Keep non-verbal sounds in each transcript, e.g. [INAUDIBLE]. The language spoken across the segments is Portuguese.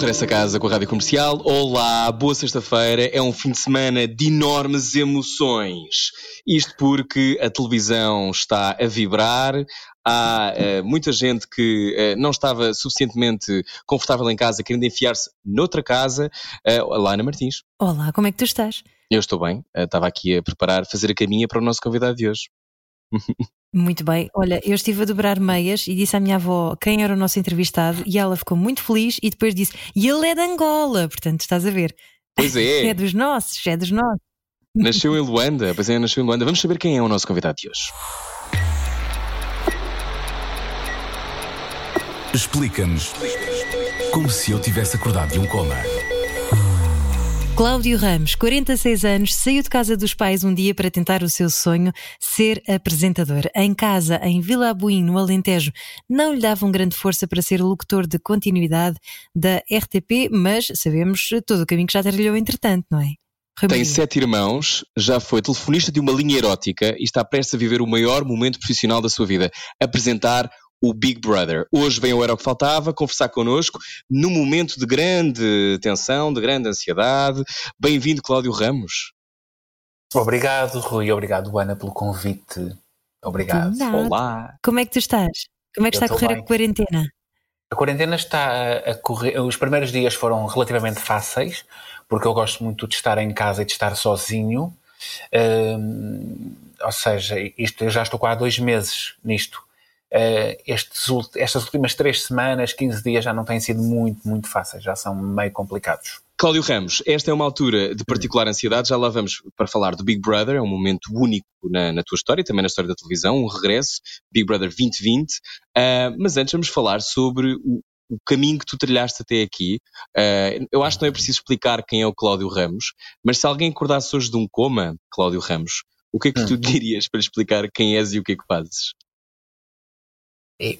Regresso a casa com a Rádio Comercial. Olá, boa sexta-feira. É um fim de semana de enormes emoções. Isto porque a televisão está a vibrar. Há uh, muita gente que uh, não estava suficientemente confortável em casa, querendo enfiar-se noutra casa. Uh, olá, Ana Martins. Olá, como é que tu estás? Eu estou bem. estava aqui a preparar, fazer a caminha para o nosso convidado de hoje. [LAUGHS] Muito bem. Olha, eu estive a dobrar meias e disse à minha avó quem era o nosso entrevistado e ela ficou muito feliz e depois disse: E ele é de Angola, portanto, estás a ver. Pois é. [LAUGHS] é dos nossos, é dos nossos. Nasceu em Luanda, pois é, nasceu em Luanda. Vamos saber quem é o nosso convidado de hoje. Explica-nos como se eu tivesse acordado de um coma. Cláudio Ramos, 46 anos, saiu de casa dos pais um dia para tentar o seu sonho, ser apresentador. Em casa, em Vila Abuim, no Alentejo, não lhe davam grande força para ser locutor de continuidade da RTP, mas sabemos todo o caminho que já trilhou entretanto, não é? Tem sete irmãos, já foi telefonista de uma linha erótica e está prestes a viver o maior momento profissional da sua vida, apresentar o Big Brother. Hoje vem o Era o que Faltava conversar connosco num momento de grande tensão, de grande ansiedade. Bem-vindo, Cláudio Ramos. Obrigado, Rui. Obrigado, Ana, pelo convite. Obrigado. Olá. Como é que tu estás? Como é que está a correr bem. a quarentena? A quarentena está a correr. Os primeiros dias foram relativamente fáceis, porque eu gosto muito de estar em casa e de estar sozinho. Hum, ou seja, isto, eu já estou há dois meses nisto. Uh, estes, estas últimas três semanas, 15 dias já não têm sido muito, muito fáceis, já são meio complicados. Cláudio Ramos, esta é uma altura de particular ansiedade, já lá vamos para falar do Big Brother, é um momento único na, na tua história, também na história da televisão, um regresso, Big Brother 2020, uh, eh, mas antes vamos falar sobre o, o caminho que tu trilhaste até aqui. Uh, eu acho que não é preciso explicar quem é o Cláudio Ramos, mas se alguém acordasse hoje de um coma, Cláudio Ramos, o que é que tu hum. [LAUGHS] dirias para explicar quem és e o que é que fazes?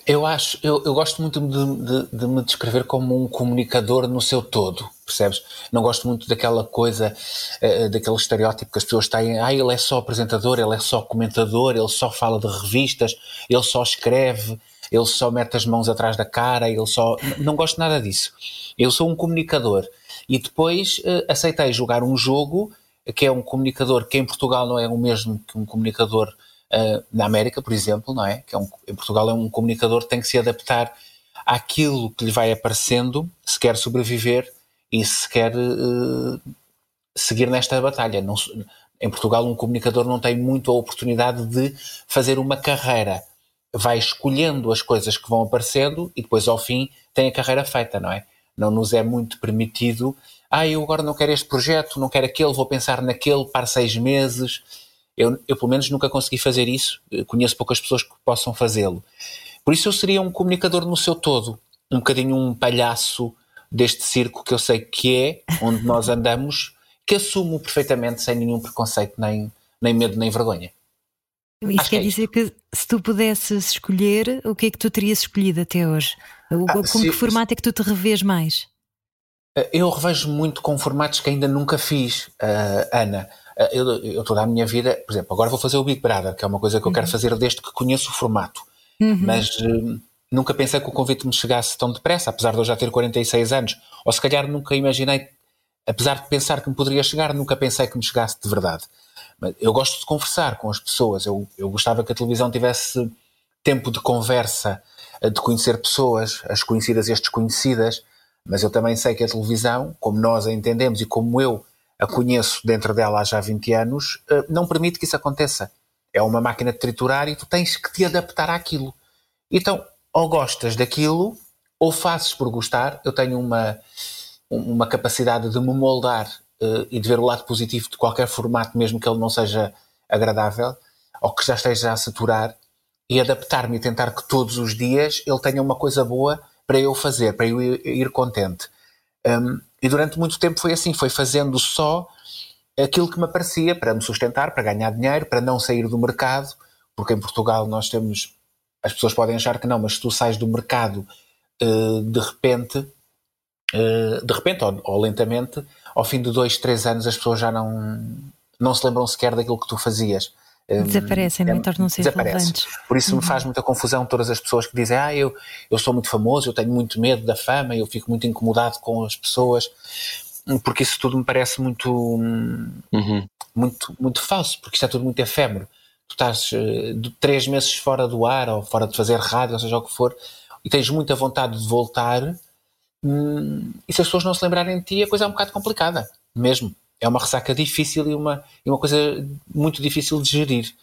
Eu acho, eu, eu gosto muito de, de, de, me descrever como um comunicador no seu todo, percebes? Não gosto muito daquela coisa, uh, daquele estereótipo que as pessoas têm, ah, ele é só apresentador, ele é só comentador, ele só fala de revistas, ele só escreve, ele só mete as mãos atrás da cara, ele só. Não gosto nada disso. Eu sou um comunicador. E depois uh, aceitei jogar um jogo que é um comunicador que em Portugal não é o mesmo que um comunicador uh, na América, por exemplo, não é? Que é um, em Portugal é um comunicador que tem que se adaptar àquilo que lhe vai aparecendo se quer sobreviver e se quer uh, seguir nesta batalha. Não, em Portugal, um comunicador não tem muito a oportunidade de fazer uma carreira. Vai escolhendo as coisas que vão aparecendo e depois, ao fim, tem a carreira feita, não é? Não nos é muito permitido. Ah, eu agora não quero este projeto, não quero aquele, vou pensar naquele para seis meses. Eu, eu, pelo menos, nunca consegui fazer isso. Conheço poucas pessoas que possam fazê-lo. Por isso, eu seria um comunicador no seu todo, um bocadinho um palhaço deste circo que eu sei que é, onde nós andamos, que assumo perfeitamente, sem nenhum preconceito, nem, nem medo, nem vergonha. Isso Acho quer que é dizer que se tu pudesses escolher, o que é que tu terias escolhido até hoje? Ah, com se, que formato é que tu te revês mais? Eu revejo muito com formatos que ainda nunca fiz, uh, Ana. Eh, eu, eu toda a minha vida, por exemplo, agora vou fazer o Big Brother, que é uma coisa que eu quero uhum. fazer desde que conheço o formato. Uhum. Mas uh, nunca pensei que o convite me chegasse tão depressa, apesar de eu já ter 46 anos. Ou se calhar nunca imaginei, apesar de pensar que me poderia chegar, nunca pensei que me chegasse de verdade. Mas eu gosto de conversar com as pessoas. Eu, eu gostava que a televisão tivesse tempo de conversa, eh, de conhecer pessoas, as conhecidas e as desconhecidas. Mas eu também sei que a televisão, como nós a entendemos e como eu a conheço dentro dela há já 20 anos, eh, não permite que isso aconteça. É uma máquina de triturar e tu tens que te adaptar àquilo. Então, ou gostas daquilo, ou fazes por gostar. Eu tenho uma, uma capacidade de me moldar uh, e de ver o lado positivo de qualquer formato, mesmo que ele não seja agradável, ou que já esteja a saturar, e adaptar-me e tentar que todos os dias ele tenha uma coisa boa para eu fazer, para eu ir, ir contente. Um, e durante muito tempo foi assim, foi fazendo só aquilo que me aparecia para me sustentar, para ganhar dinheiro, para não sair do mercado, porque em Portugal nós temos, as pessoas podem achar que não, mas se tu sais do mercado uh, de repente, uh, de repente ou, ou, lentamente, ao fim de dois, três anos as pessoas já não, não se lembram sequer daquilo que tu fazias. Desaparecem, não é? Tornam-se irrelevantes. Por isso uhum. me faz muita confusão todas as pessoas que dizem ah, eu, eu sou muito famoso, eu tenho muito medo da fama, eu fico muito incomodado com as pessoas, porque isso tudo me parece muito, uhum. muito, muito falso, porque isto é tudo muito efêmero. Tu estás uh, três meses fora do ar, ou fora de fazer rádio, ou seja o que for, e tens muita vontade de voltar, hum, e se as pessoas não se lembrarem de ti, a coisa é um bocado complicada, mesmo é uma ressaca difícil e uma, e uma coisa muito difícil de gerir.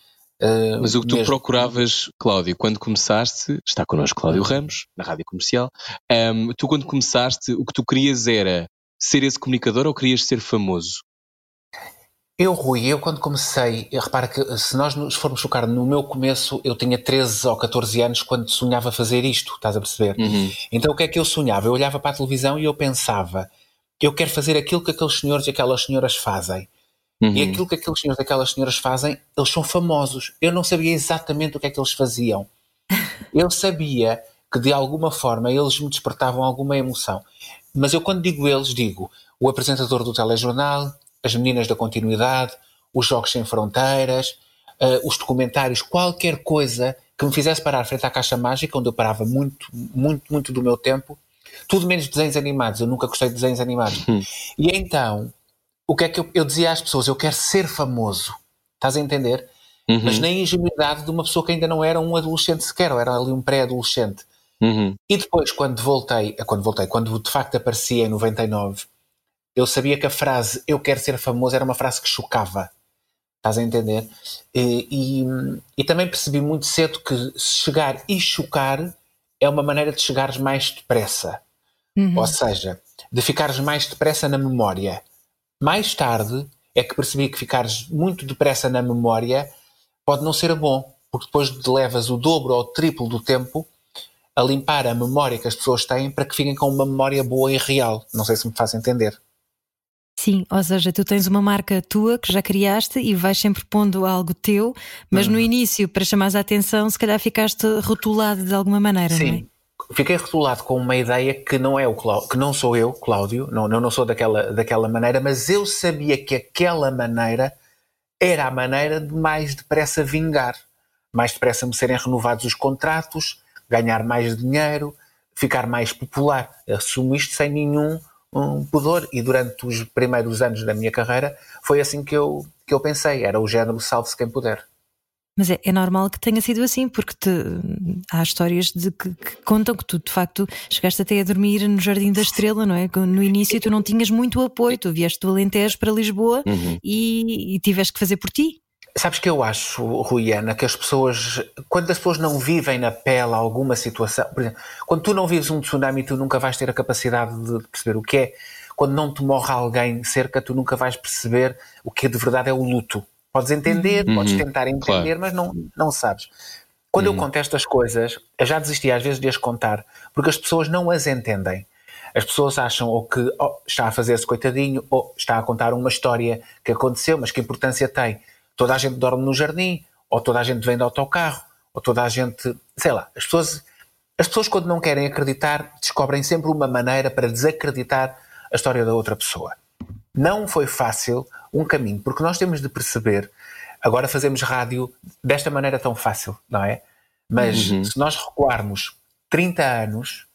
Uh, Mas o que tu mesmo. procuravas, Cláudio, quando começaste, está connosco Cláudio Ramos, na rádio comercial, um, tu quando começaste, o que tu querias era ser esse comunicador ou querias ser famoso? Eu, Rui, eu quando comecei, repara que se nós nos formos focar no meu começo, eu tinha 13 ou 14 anos quando sonhava fazer isto, estás a perceber? Uhum. Então o que é que eu sonhava? Eu olhava para a televisão e eu pensava, eu quero fazer aquilo que aqueles senhores e aquelas senhoras fazem. Uhum. E aquilo que aqueles senhores e aquelas senhoras fazem, eles são famosos. Eu não sabia exatamente o que é que eles faziam. [LAUGHS] Eu sabia que de alguma forma eles me despertavam alguma emoção. Mas eu, quando digo eles, digo o apresentador do telejornal, as meninas da continuidade, os Jogos Sem Fronteiras, uh, os documentários, qualquer coisa que me fizesse parar frente à caixa mágica, onde eu parava muito, muito, muito do meu tempo, tudo menos desenhos animados. Eu nunca gostei de desenhos animados. Hum. E então, o que é que eu, eu, dizia às pessoas? Eu quero ser famoso. Estás a entender? Uhum. Mas na ingenuidade de uma pessoa que ainda não era um adolescente sequer, ou era ali um pré-adolescente. Uhum. E depois, quando voltei, eh, quando voltei, quando de facto aparecia em 99, eu sabia que a frase eu quero ser famoso era uma frase que chocava. Estás a entender? E, e, e também percebi muito cedo que chegar e chocar é uma maneira de chegares mais depressa. Uhum. Ou seja, de ficares mais depressa na memória. Mais tarde é que percebi que ficares muito depressa na memória pode não ser bom, porque depois levas o dobro ou o triplo do tempo a limpar a memória que as pessoas têm para que fiquem com uma memória boa e real. Não sei se me faz entender. Sim, ou seja, tu tens uma marca tua que já criaste e vais sempre pondo algo teu, mas uhum. no início, para chamar a atenção, se calhar ficaste rotulado de alguma maneira, Sim. não é? Fiquei rotulado com uma ideia que não é o que não sou eu, Cláudio, não, não sou daquela, daquela maneira, mas eu sabia que aquela maneira era a maneira de mais depressa vingar, mais depressa me serem renovados os contratos, ganhar mais dinheiro, ficar mais popular. Assumo isto sem nenhum um pudor e durante os primeiros anos da minha carreira foi assim que eu, que eu pensei, era o género salve-se quem puder. Mas é, é, normal que tenha sido assim, porque te, há histórias de que, que, contam que tu, de facto, chegaste até a dormir no Jardim da Estrela, não é? No início tu não tinhas muito apoio, tu vieste do Alentejo para Lisboa uhum. e, e tiveste que fazer por ti. Sabes que eu acho, Ruiana, que as pessoas, quando as pessoas não vivem na pele alguma situação, por exemplo, quando tu não vives um tsunami, tu nunca vais ter a capacidade de perceber o que é. Quando não te morre alguém cerca, tu nunca vais perceber o que de verdade é o luto. Podes entender, uhum. podes tentar entender, claro. mas não, não sabes. Quando uhum. eu conto estas coisas, eu já desisti às vezes de as contar, porque as pessoas não as entendem. As pessoas acham ou que oh, está a fazer-se coitadinho, ou está a contar uma história que aconteceu, mas que importância tem? Toda a gente dorme no jardim, ou toda a gente vem de autocarro, ou toda a gente. Sei lá, as pessoas, as pessoas quando não querem acreditar, descobrem sempre uma maneira para desacreditar a história da outra pessoa. Não foi fácil um caminho, porque nós temos de perceber, agora fazemos rádio desta maneira tão fácil, não é? Mas uhum. se nós recuarmos 30 anos,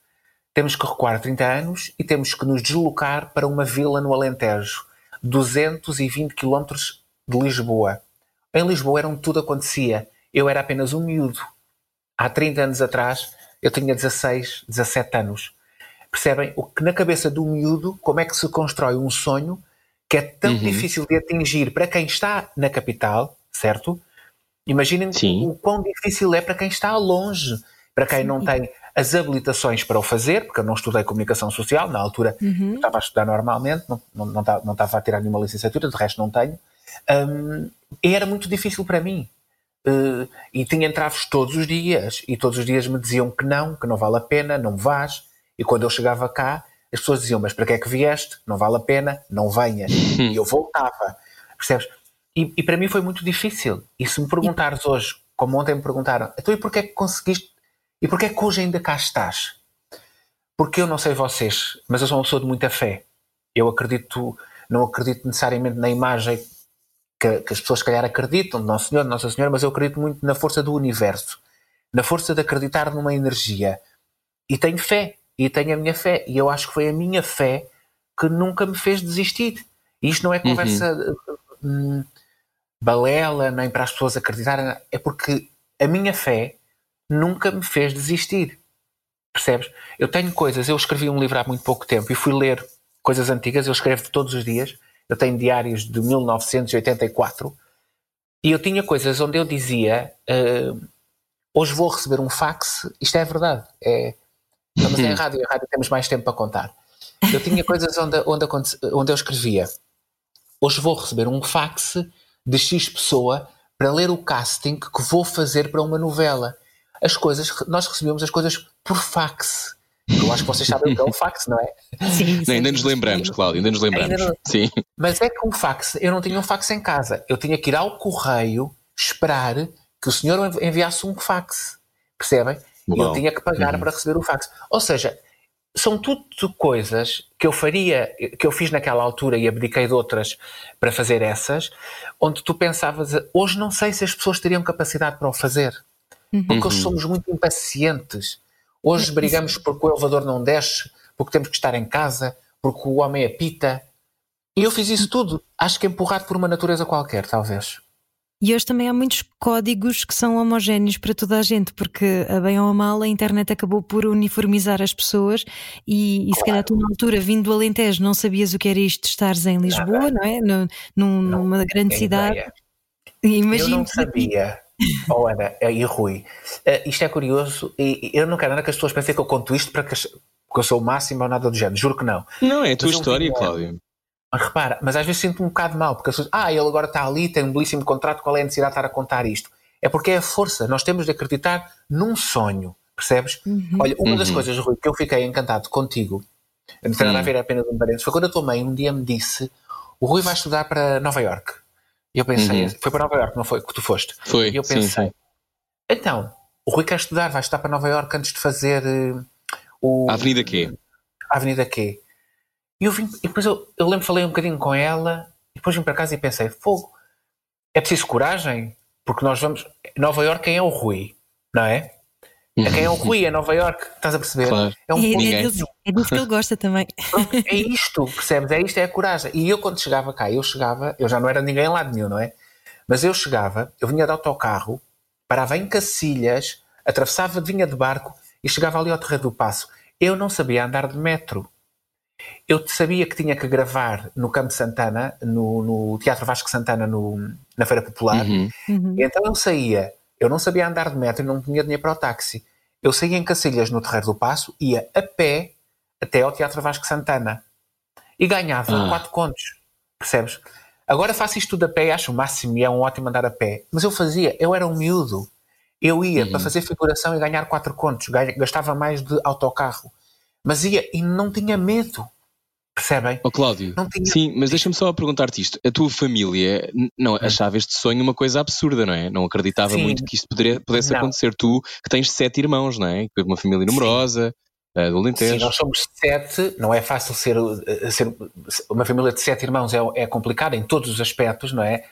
temos que recuar 30 anos e temos que nos deslocar para uma vila no Alentejo, 220 quilómetros de Lisboa. Em Lisboa era onde tudo acontecia. Eu era apenas um miúdo. Há 30 anos atrás, eu tinha 16, 17 anos. Percebem? O que na cabeça do miúdo, como é que se constrói um sonho que é tão uhum. difícil de atingir para quem está na capital, certo? Imaginem Sim. o quão difícil é para quem está longe, para quem Sim. não tem as habilitações para o fazer, porque eu não estudei comunicação social, na altura uhum. estava a estudar normalmente, não, não, não, estava, não estava a tirar nenhuma licenciatura, de resto não tenho, um, e era muito difícil para mim. Uh, e tinha entraves todos os dias, e todos os dias me diziam que não, que não vale a pena, não vás, e quando eu chegava cá, as pessoas diziam, mas para que é que vieste? Não vale a pena, não venhas. e eu voltava, percebes? E, e, para mim foi muito difícil. E se me perguntares hoje como ontem me perguntaram, então e porquê é que conseguiste, e porquê é que hoje ainda cá estás? Porque eu não sei vocês, mas eu sou uma pessoa de muita fé. Eu acredito, não acredito necessariamente na imagem que, que as pessoas, se calhar, acreditam de Nosso Senhor, de Nossa Senhora, mas eu acredito muito na força do universo, na força de acreditar numa energia. E tenho fé, e tenho a minha fé, e eu acho que foi a minha fé que nunca me fez desistir. E isto não é conversa uhum. hum, balela, nem para as pessoas acreditarem, é porque a minha fé nunca me fez desistir. Percebes? Eu tenho coisas, eu escrevi um livro há muito pouco tempo e fui ler coisas antigas, eu escrevo todos os dias, eu tenho diários de 1984 e eu tinha coisas onde eu dizia uh, hoje vou receber um fax, isto é verdade, é, mas é rádio, é rádio temos mais tempo para contar. Eu tinha coisas onde, onde, onde eu escrevia hoje vou receber um fax de X pessoa para ler o casting que vou fazer para uma novela as coisas, nós recebemos as coisas por fax. Eu acho que vocês sabem o que é um fax, não é? Sim, sim. ainda nos lembramos, Cláudio, ainda nos lembramos. Ainda sim. Mas é que um fax, eu não tinha um fax em casa. Eu tinha que ir ao correio esperar que o senhor enviasse um fax. Percebem? E eu tinha que pagar uhum. para receber o fax. Ou seja, são tudo coisas que eu faria, que eu fiz naquela altura e abdiquei de outras para fazer essas, onde tu pensavas, hoje não sei se as pessoas teriam capacidade para o fazer. Uhum. Porque hoje uhum. somos muito impacientes. Hoje brigamos porque o elevador não desce, porque temos que estar em casa, porque o homem apita. E eu fiz isso tudo, acho que empurrado por uma natureza qualquer, talvez. E hoje também há muitos códigos que são homogéneos para toda a gente, porque a bem ou a mal a internet acabou por uniformizar as pessoas e, e claro. se calhar tu na altura, vindo do Alentejo, não sabias o que era isto de estares em Lisboa, não, não é? No, num, não, numa grande cidade. Imagino eu não sabia [LAUGHS] oh Ana e Rui, uh, isto é curioso e eu não quero nada que as pessoas pensem que eu conto isto para que, as, porque eu sou o máximo ou nada do género, juro que não. Não, é a tua mas história, Cláudio. Mas repara, mas às vezes sinto um bocado mal, porque as pessoas, ah, ele agora está ali, tem um belíssimo contrato, qual é a necessidade de estar a contar isto? É porque é a força, nós temos de acreditar num sonho, percebes? Uhum. Olha, uma uhum. das coisas, Rui, que eu fiquei encantado contigo, não tem nada a ver apenas um parênteses, foi quando a tua mãe um dia me disse: o Rui vai estudar para Nova York. E eu pensei, uhum. foi para Nova Iorque, não foi? Que tu foste? Foi. E eu pensei, sim, sim. então, o Rui quer estudar, vai estudar para Nova Iorque antes de fazer uh, o. A Avenida Q. A Avenida Q. E eu vim, e depois eu, eu lembro, falei um bocadinho com ela, e depois vim para casa e pensei, fogo, é preciso coragem, porque nós vamos. Nova Iorque, quem é o Rui? Não é? A quem é o Rui, é Nova York, estás a perceber? Claro. É, um é, é, disso, é disso que ele gosta também. É isto, percebes? É isto, é a coragem. E eu quando chegava cá, eu chegava, eu já não era ninguém lá de nenhum, não é? Mas eu chegava, eu vinha de autocarro, parava em Cacilhas, atravessava, vinha de barco e chegava ali ao Terreiro do Passo. Eu não sabia andar de metro. Eu sabia que tinha que gravar no Campo Santana, no, no Teatro Vasco Santana, no, na Feira Popular. Uhum. Uhum. Então eu saía eu não sabia andar de metro e não tinha dinheiro para o táxi. Eu saía em Cacilhas, no Terreiro do Passo, ia a pé até ao Teatro Vasco Santana. E ganhava ah. quatro contos. Percebes? Agora faço isto tudo a pé e acho o máximo e é um ótimo andar a pé. Mas eu fazia, eu era um miúdo. Eu ia uhum. para fazer figuração e ganhar quatro contos. Gastava mais de autocarro. Mas ia e não tinha medo. Percebem? Oh, Cláudio, tinha... sim, mas deixa-me só perguntar-te isto. A tua família não hum. achava este sonho uma coisa absurda, não é? Não acreditava sim. muito que isto poderia, pudesse não. acontecer. Tu, que tens sete irmãos, não é? Uma família numerosa, sim. do Alentejo. Sim, nós somos sete, não é fácil ser, eh, ser uma família de sete irmãos, é, é complicado em todos os aspectos, não é?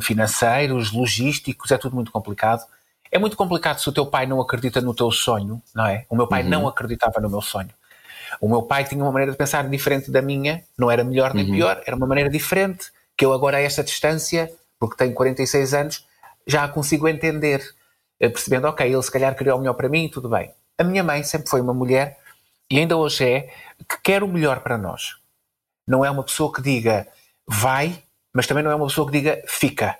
Financeiros, logísticos, é tudo muito complicado. É muito complicado se o teu pai não acredita no teu sonho, não é? O meu pai uhum. não acreditava no meu sonho. O meu pai tinha uma maneira de pensar diferente da minha, não era melhor nem uhum. pior, era uma maneira diferente, que eu agora a esta distância, porque tenho 46 anos, já a consigo entender, eh, percebendo, ok, ele se calhar queria o melhor para mim, tudo bem. A minha mãe sempre foi uma mulher, e ainda hoje é, que quer o melhor para nós. Não é uma pessoa que diga vai, mas também não é uma pessoa que diga fica.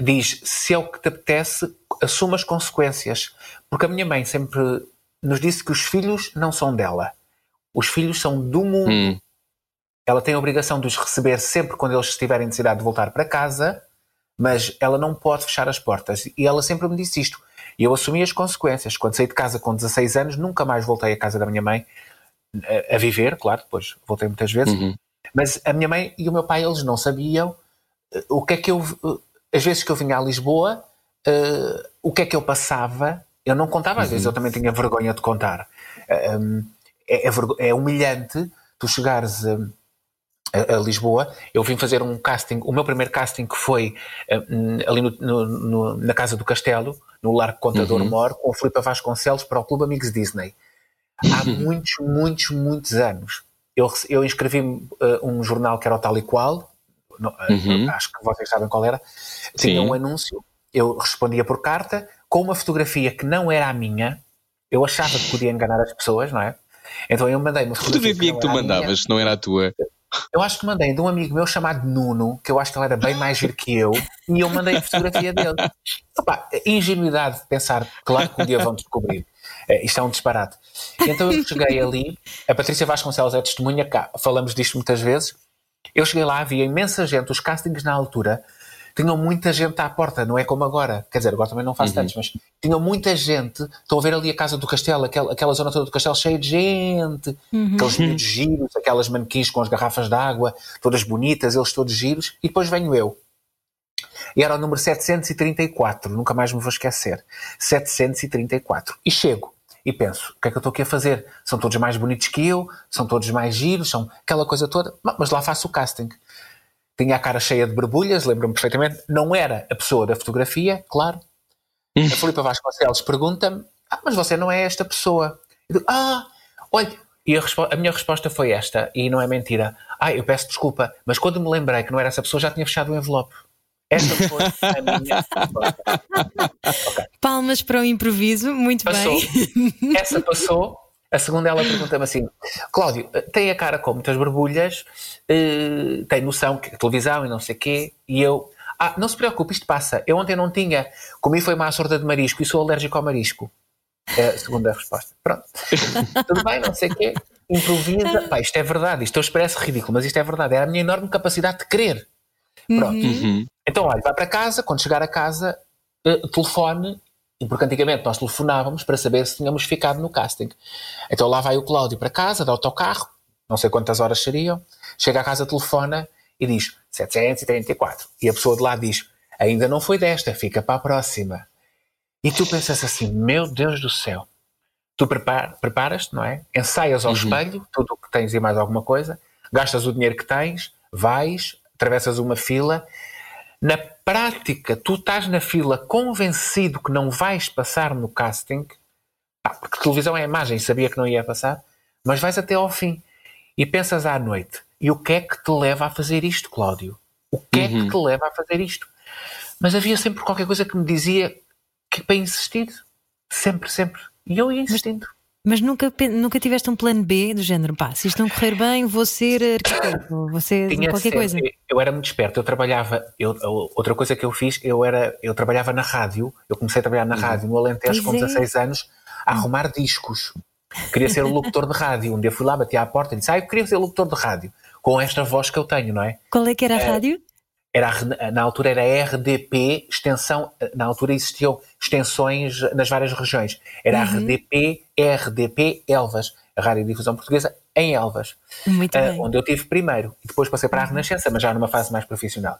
Diz, se é o que te apetece, assuma as consequências. Porque a minha mãe sempre nos disse que os filhos não são dela os filhos são do mundo. Hum. Ela tem a obrigação de os receber sempre quando eles tiverem necessidade de voltar para casa, mas ela não pode fechar as portas. E ela sempre me disse isto. E eu assumi as consequências. Quando saí de casa com 16 anos, nunca mais voltei à casa da minha mãe a, a viver, claro, depois voltei muitas vezes. Uhum. Mas a minha mãe e o meu pai, eles não sabiam uh, o que é que eu. Uh, as vezes que eu vinha a Lisboa, uh, o que é que eu passava, eu não contava, às vezes eu também tinha vergonha de contar. Um, é, é, é, humilhante tu chegares a, a, a, Lisboa. Eu vim fazer um casting, o meu primeiro casting que foi um, ali no, no, no, na Casa do Castelo, no Largo Contador uhum. Mor, com o Filipe Vasconcelos para o Clube Amigos Disney. Há muitos, muitos, muitos anos. Eu, eu inscrevi-me uh, um jornal que era o Tal e Qual, no, uhum. acho que vocês sabem qual era, tinha Sim. um anúncio, eu respondia por carta, com uma fotografia que não era a minha, eu achava que podia enganar as pessoas, não é? Então eu mandei uma [LAUGHS] fotografia. Que, que tu mandavas, se não era a tua? Eu acho que mandei de um amigo meu chamado Nuno, que eu acho que ele era bem mais giro que eu, e eu mandei a fotografia dele. Opa, ingenuidade de pensar, claro que um dia vão descobrir. É, isto é um disparate. Então eu cheguei ali, a Patrícia Vasconcelos é testemunha cá, falamos disto muitas vezes. Eu cheguei lá, havia imensa gente, os castings na altura tinham muita gente à porta, não é como agora. Quer dizer, agora também não faço uhum. tantos, mas tinham muita gente. Estão a ver ali a casa do castelo, aquela, aquela zona toda do castelo cheia de gente, uhum. aqueles miúdos giros, aquelas manequins com as garrafas de água, todas bonitas, eles todos giros, e depois venho eu. E era o número 734, nunca mais me vou esquecer. 734. E chego e penso, o que é que eu estou aqui a fazer? São todos mais bonitos que eu, são todos mais giros, são aquela coisa toda, mas lá faço o casting tinha a cara cheia de borbulhas, lembro-me perfeitamente, não era a pessoa da fotografia, claro. Hum. A Filipa Vasconcelos pergunta-me, ah, mas você não é esta pessoa. Eu digo, ah, olha, e a, a, minha resposta foi esta, e não é mentira. Ah, eu peço desculpa, mas quando me lembrei que não era essa pessoa, já tinha fechado o envelope. Esta foi a minha resposta. [LAUGHS] okay. Palmas para o improviso, muito passou. bem. Essa passou, a segunda ela pergunta-me assim: Cláudio, tem a cara com muitas borbulhas, uh, tem noção que é televisão e não sei o quê, e eu. Ah, não se preocupe, isto passa. Eu ontem não tinha. Comi foi uma sorda de marisco e sou alérgico ao marisco. É a segunda resposta. Pronto. [LAUGHS] Tudo bem, não sei o quê. Improvisa. Pá, isto é verdade. Isto hoje parece ridículo, mas isto é verdade. Era a minha enorme capacidade de querer. Pronto. Uhum. Então, olha, vai para casa. Quando chegar a casa, uh, telefone porque antigamente nós telefonávamos para saber se tínhamos ficado no casting. Então lá vai o Cláudio para casa, dá autocarro, não sei quantas horas seriam, chega à casa, telefona e diz 734. E a pessoa de lá diz: ainda não foi desta, fica para a próxima. E tu pensas assim: meu Deus do céu. Tu prepara, preparas-te, não é? Ensaias ao uhum. espelho tudo o que tens e mais alguma coisa, gastas o dinheiro que tens, vais, atravessas uma fila na prática, tu estás na fila convencido que não vais passar no casting, porque televisão é imagem, sabia que não ia passar, mas vais até ao fim e pensas à noite: e o que é que te leva a fazer isto, Cláudio? O que uhum. é que uhum. te leva a fazer isto? Mas havia sempre qualquer coisa que me dizia que para insistir. Sempre, sempre. E eu ia insistindo. Mas nunca, nunca tiveste um plano B do género, pá, se isto não correr bem, vou ser arquiteto, vou ser Tinha qualquer sempre, coisa. Eu era muito esperto, eu trabalhava, eu, outra coisa que eu fiz, eu era, eu trabalhava na rádio, eu comecei a trabalhar na uhum. rádio no Alentejo com 16 é. anos, a arrumar discos. Queria ser locutor de rádio. Um dia fui lá, bati à porta e disse, ah, eu queria ser locutor de rádio, com esta voz que eu tenho, não é? Qual é que era a é, rádio? Era, na altura era RDP, extensão, na altura existiam extensões nas várias regiões. Era uhum. RDP, RDP Elvas, a Radiodifusão Portuguesa em Elvas. Muito uh, bem. Onde eu tive primeiro. E depois passei para a uhum. Renascença, mas já numa fase mais profissional.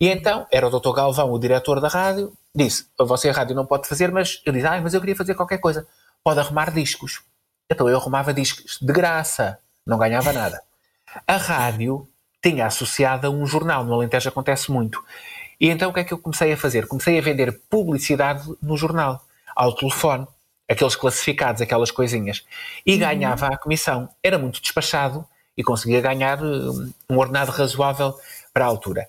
E então, era o Dr. Galvão, o diretor da rádio, disse, você a rádio não pode fazer, mas eu disse, ah, mas eu queria fazer qualquer coisa. Pode arrumar discos. Então eu arrumava discos de graça, não ganhava nada. A rádio tinha associada a um jornal. No Alentejo acontece muito. E então o que é que eu comecei a fazer? Comecei a vender publicidade no jornal, ao telefone, aqueles classificados, aquelas coisinhas. E uhum. ganhava a comissão. Era muito despachado e conseguia ganhar hum, um ordenado razoável para a altura.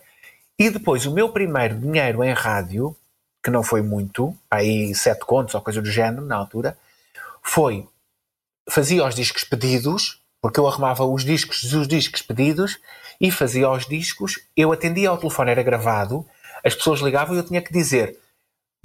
E depois o meu primeiro dinheiro em rádio, que não foi muito, aí sete contos ou coisa do género na altura, foi fazia os discos pedidos, porque eu arrumava os discos os discos pedidos e fazia os discos, eu atendia ao telefone, era gravado, as pessoas ligavam e eu tinha que dizer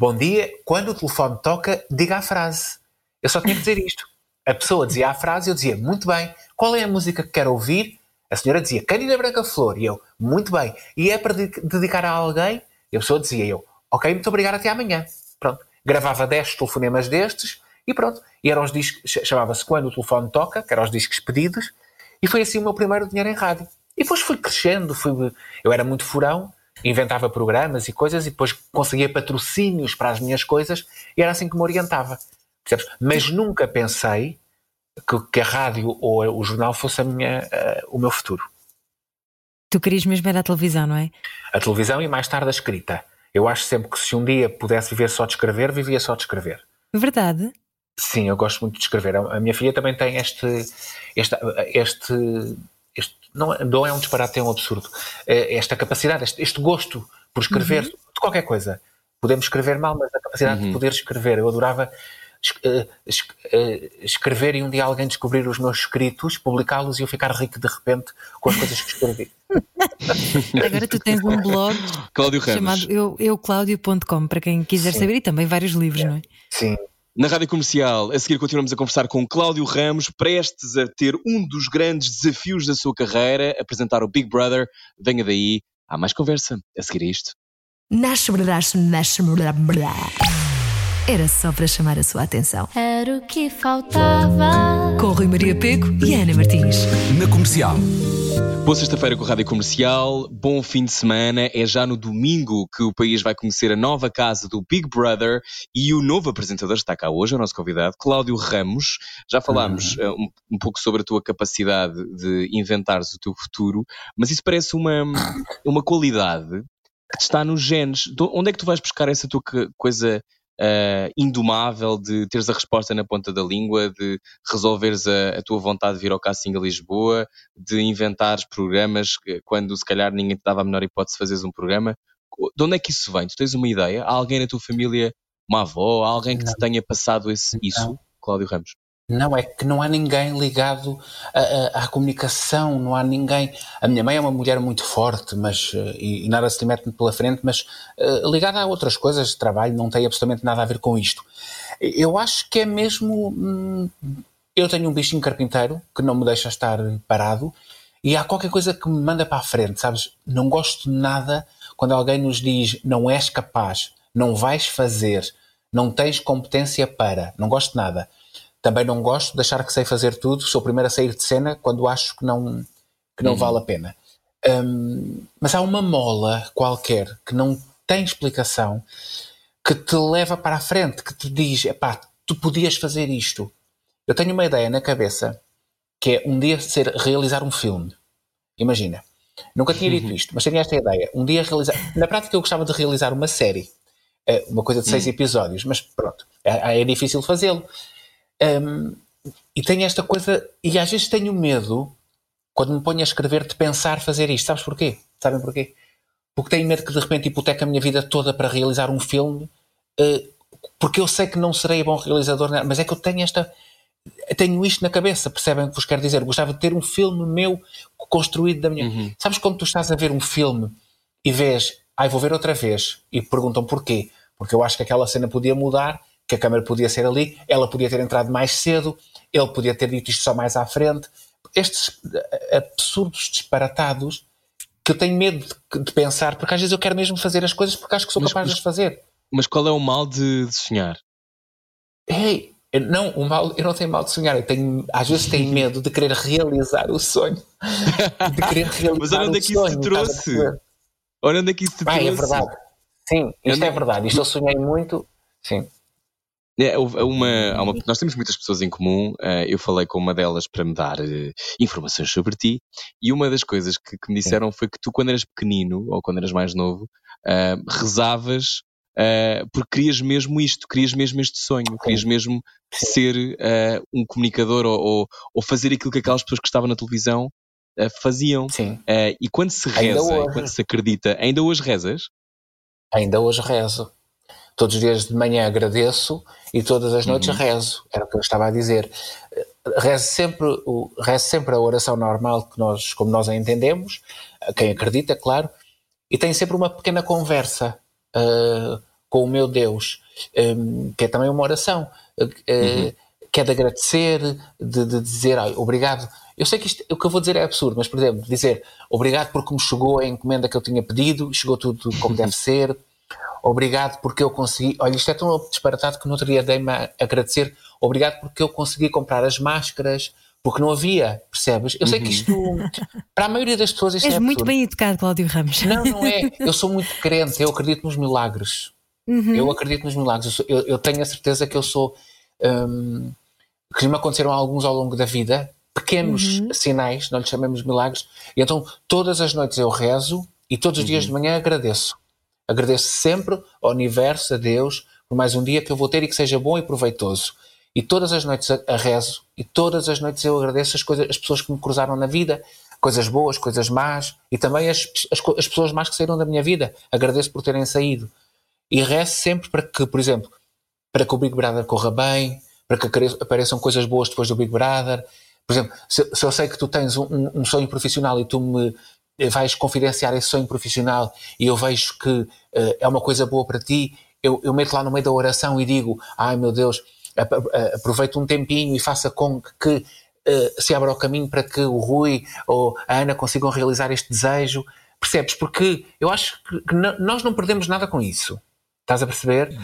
bom dia, quando o telefone toca, diga a frase. Eu só tinha que dizer isto. A pessoa dizia a frase e eu dizia, muito bem, qual é a música que quer ouvir? A senhora dizia, Cândida Branca Flor. E eu, muito bem. E é para dedicar a alguém? E a pessoa dizia, eu, ok, muito obrigado, até amanhã. Pronto. Gravava 10 telefonemas destes e pronto. E eram os discos, chamava-se Quando o Telefone Toca, que eram os discos pedidos, e foi assim o meu primeiro dinheiro em rádio. E depois fui crescendo, fui, eu era muito furão, inventava programas e coisas e depois conseguia patrocínios para as minhas coisas e era assim que me orientava. Percebes? Mas nunca pensei que, que a rádio ou o jornal fosse a minha, uh, o meu futuro. Tu querias mesmo era a televisão, não é? A televisão e mais tarde a escrita. Eu acho sempre que se um dia pudesse viver só de escrever, vivia só de escrever. Verdade? Sim, eu gosto muito de escrever. A minha filha também tem este. este, este, este não, não é um disparate, é um absurdo. É esta capacidade, este, este gosto por escrever uhum. de qualquer coisa. Podemos escrever mal, mas a capacidade uhum. de poder escrever. Eu adorava eh, eh, escrever e um dia alguém descobrir os meus escritos, publicá-los e eu ficar rico de repente com as coisas que escrevi. [LAUGHS] Agora tu tens um blog Cláudio chamado eu, euclaudio.com para quem quiser Sim. saber e também vários livros, é. não é? Sim. Na Rádio Comercial, a seguir continuamos a conversar com Cláudio Ramos, prestes a ter um dos grandes desafios da sua carreira, apresentar o Big Brother. Venha daí, há mais conversa. A seguir a isto. Era só para chamar a sua atenção. Era o que faltava. Com Rui Maria Peco e Ana Martins. Na comercial. Boa sexta-feira com a Rádio Comercial, bom fim de semana. É já no domingo que o país vai conhecer a nova casa do Big Brother e o novo apresentador está cá hoje, o nosso convidado, Cláudio Ramos. Já falámos uhum. um, um, pouco sobre a tua capacidade de inventares o teu futuro, mas isso parece uma, uma qualidade que está nos genes. Onde é que tu vais buscar essa tua coisa uh, indomável de teres a resposta na ponta da língua, de resolveres a, a tua vontade de vir ao casting a Lisboa, de inventares programas quando se calhar ninguém te dava a menor hipótese de fazeres um programa. De onde é que isso vem? Tu tens uma ideia? Há alguém na tua família, uma avó, alguém que te tenha passado esse, isso, Cláudio Ramos? Não, é que não há ninguém ligado à, comunicação, não há ninguém. A minha mãe é uma mulher muito forte, mas eh, e, e nada se lhe mete pela frente, mas uh, ligada a outras coisas de trabalho, não tem absolutamente nada a ver com isto. Eu acho que é mesmo. Hum, eu tenho um bichinho carpinteiro que não me deixa estar parado e há qualquer coisa que me manda para a frente, sabes? Não gosto nada quando alguém nos diz não és capaz, não vais fazer, não tens competência para, não gosto nada também não gosto de achar que sei fazer tudo, sou o primeiro a sair de cena quando acho que não, que não uhum. vale a pena. Um, mas há uma mola qualquer que não tem explicação que te leva para a frente, que te diz: epá, tu podias fazer isto. Eu tenho uma ideia na cabeça que é um dia ser, realizar um filme. Imagina. Nunca tinha dito uhum. isto, mas tinha esta ideia. Um dia realizar. Na prática, eu gostava de realizar uma série. Eh, uma coisa de seis uhum. episódios, mas pronto, é, é difícil fazê-lo. Um, e tenho esta coisa, e às vezes tenho medo, quando me ponho a escrever, de pensar fazer isto. Sabes porquê? Sabem porquê? Porque tenho medo que de repente hipoteque a minha vida toda para realizar um filme, uh, porque eu sei que não serei bom realizador, mas é que eu tenho esta. Tenho isto na cabeça, percebem o que vos quero dizer? Gostava de ter um filme meu construído da minha. Uhum. Sabes quando tu estás a ver um filme e vês, ai, ah, vou ver outra vez, e perguntam porquê? Porque eu acho que aquela cena podia mudar que a câmara podia ser ali, ela podia ter entrado mais cedo, ele podia ter dito isto só mais à frente. Estes eh, absurdos disparatados que eu tenho medo de, de pensar, porque às vezes eu quero mesmo fazer as coisas porque acho que sou mas, capaz mas, de as fazer. Mas qual é o mal de, de sonhar? Ei, não, o mal, eu não tenho mal de sonhar, eu tenho, às vezes tenho [LAUGHS] medo de querer realizar o sonho. De querer [LAUGHS] realizar Mas olha onde é que isso te trouxe? Olha onde é que isso te Vai, é trouxe? É verdade. Sim, isto é verdade. Isto eu sonhei muito. Sim. É, uma, uma, nós temos muitas pessoas em comum. Uh, eu falei com uma delas para me dar uh, informações sobre ti, e uma das coisas que, que, me disseram foi que tu, quando eras pequenino, ou quando eras mais novo, uh, rezavas porque querias mesmo isto, querias mesmo este sonho, querias mesmo ser um comunicador ou, ou, ou, fazer aquilo que aquelas pessoas que estavam na televisão faziam. Sim. e quando se reza, quando se acredita, ainda hoje rezas? Ainda hoje rezo todos os dias de manhã agradeço e todas as noites uhum. rezo, era o que eu estava a dizer. Rezo sempre, rezo sempre a oração normal que nós, como nós a entendemos, quem acredita, claro, e tenho sempre uma pequena conversa uh, com o meu Deus, um, que é também uma oração, uh, uhum. que é de agradecer, de, de dizer obrigado. Eu sei que isto, o que eu vou dizer é absurdo, mas, por exemplo, dizer obrigado porque me chegou a encomenda que eu tinha pedido, chegou tudo como [LAUGHS] deve ser obrigado porque eu consegui. Olha, isto é tão disparatado que no outro dia dei-me a agradecer. Obrigado porque eu consegui comprar as máscaras porque não havia, percebes? Eu sei que isto, para a maioria das pessoas, isto És é muito bem educado, Cláudio Ramos. Não, não é. [LAUGHS] Eu sou muito crente, eu acredito nos milagres. Uhum. Eu acredito nos milagres. Eu, sou- eu- eu tenho a certeza que eu sou. hum, que me aconteceram alguns ao longo da vida, pequenos sinais, não lhes chamemos milagres. E então, todas as noites eu rezo e todos os dias de manhã agradeço. Agradeço sempre ao universo, a Deus, por mais um dia que eu vou ter e que seja bom e proveitoso. E todas as noites a, rezo e todas as noites eu agradeço as, coisas, as pessoas que me cruzaram na vida, coisas boas, coisas más e também as, as, as pessoas más que saíram da minha vida. Agradeço por terem saído. E rezo sempre para que, por exemplo, para que o Big Brother corra bem, para que apare- apareçam coisas boas depois do Big Brother. Por exemplo, se, se eu sei que tu tens um, um- sonho profissional e tu me vais confidenciar esse sonho profissional e eu vejo que eh, é uma coisa boa para ti, eu, eu meto lá no meio da oração e digo: Ai meu Deus, ap- ap- aproveita um tempinho e faça com que eh, se abra o caminho para que o Rui ou a Ana consigam realizar este desejo. Percebes? Porque eu acho que, nós não perdemos nada com isso. Estás a perceber?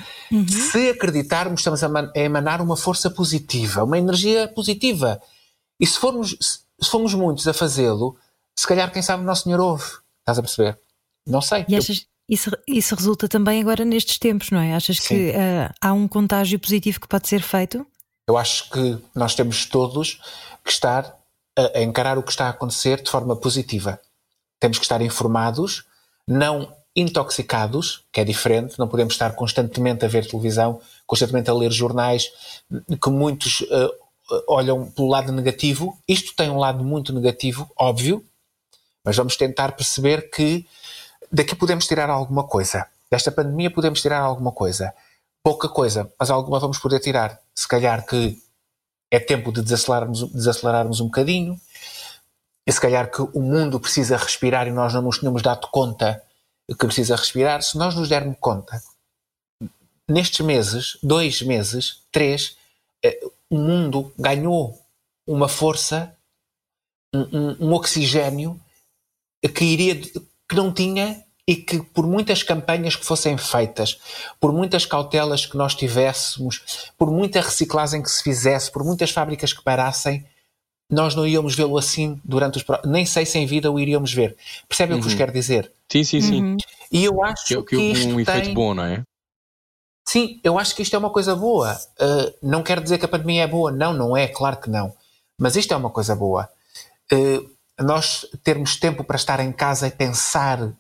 Se acreditarmos, estamos a, man- a emanar uma força positiva, uma energia positiva. E se formos, se formos muitos a fazê-lo, se calhar, quem sabe, o Nosso Senhor ouve. Estás a perceber? Não sei. E achas, isso, isso resulta também agora nestes tempos, não é? Achas Sim. que ah, há um contágio positivo que pode ser feito? Eu acho que nós temos todos que estar a, a encarar o que está a acontecer de forma positiva. Temos que estar informados, não intoxicados, que é diferente, não podemos estar constantemente a ver televisão, constantemente a ler jornais, que muitos eh, olham pelo lado negativo. Isto tem um lado muito negativo, óbvio, mas vamos tentar perceber que daqui podemos tirar alguma coisa. Desta pandemia podemos tirar alguma coisa. Pouca coisa, mas alguma vamos poder tirar. Se calhar que é tempo de desacelerarmos, desacelerarmos um bocadinho. E se calhar que o mundo precisa respirar e nós não nos tínhamos dado conta que precisa respirar. Se nós nos dermos conta, nestes meses, dois meses, três, eh, o mundo ganhou uma força, um, um- um oxigênio que iria que não tinha e que por muitas campanhas que fossem feitas, por muitas cautelas que nós tivéssemos, por muita reciclagem que se fizesse, por muitas fábricas que parassem, nós não íamos vê-lo assim durante os nem sei se em vida o iríamos ver. Percebem o que vos Uhum. quero dizer? Sim, sim, sim. Uhum. E eu acho Que, que, que isto um efeito tem... bom, não é? Sim, eu acho que isto é uma coisa boa. Uh, não quero dizer que a pandemia é boa. Não, não é, claro que não. Mas isto é uma coisa boa. Uh, nós termos tempo para estar em casa e pensar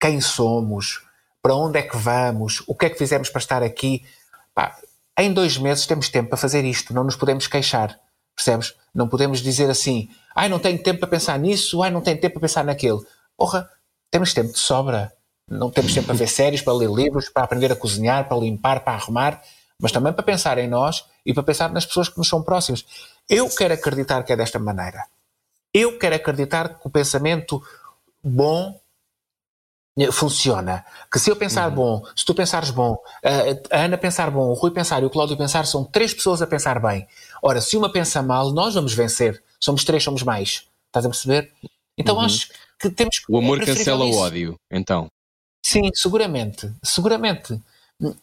quem somos, para onde é que vamos, o que é que fizemos para estar aqui. Pá, em dois meses temos tempo para fazer isto, não nos podemos queixar, percebes? Não podemos dizer assim, ai, não tenho tempo para pensar nisso, ai, não tenho tempo para pensar naquilo. Porra, temos tempo de sobra. Não temos tempo para ver séries, para ler livros, para aprender a cozinhar, para limpar, para arrumar, mas também para pensar em nós e para pensar nas pessoas que nos são próximas. Eu quero acreditar que é desta maneira. Eu quero acreditar que o pensamento bom eh, funciona. Que se eu pensar bom, se tu pensares bom, a a Ana pensar bom, o Rui pensar e o Cláudio pensar, são três pessoas a pensar bem. Ora, se uma pensa mal, nós vamos vencer. Somos três, somos mais. Estás a perceber? Então Uhum. acho que temos que. O amor é cancela o isso. ódio, então. Sim, seguramente. Seguramente.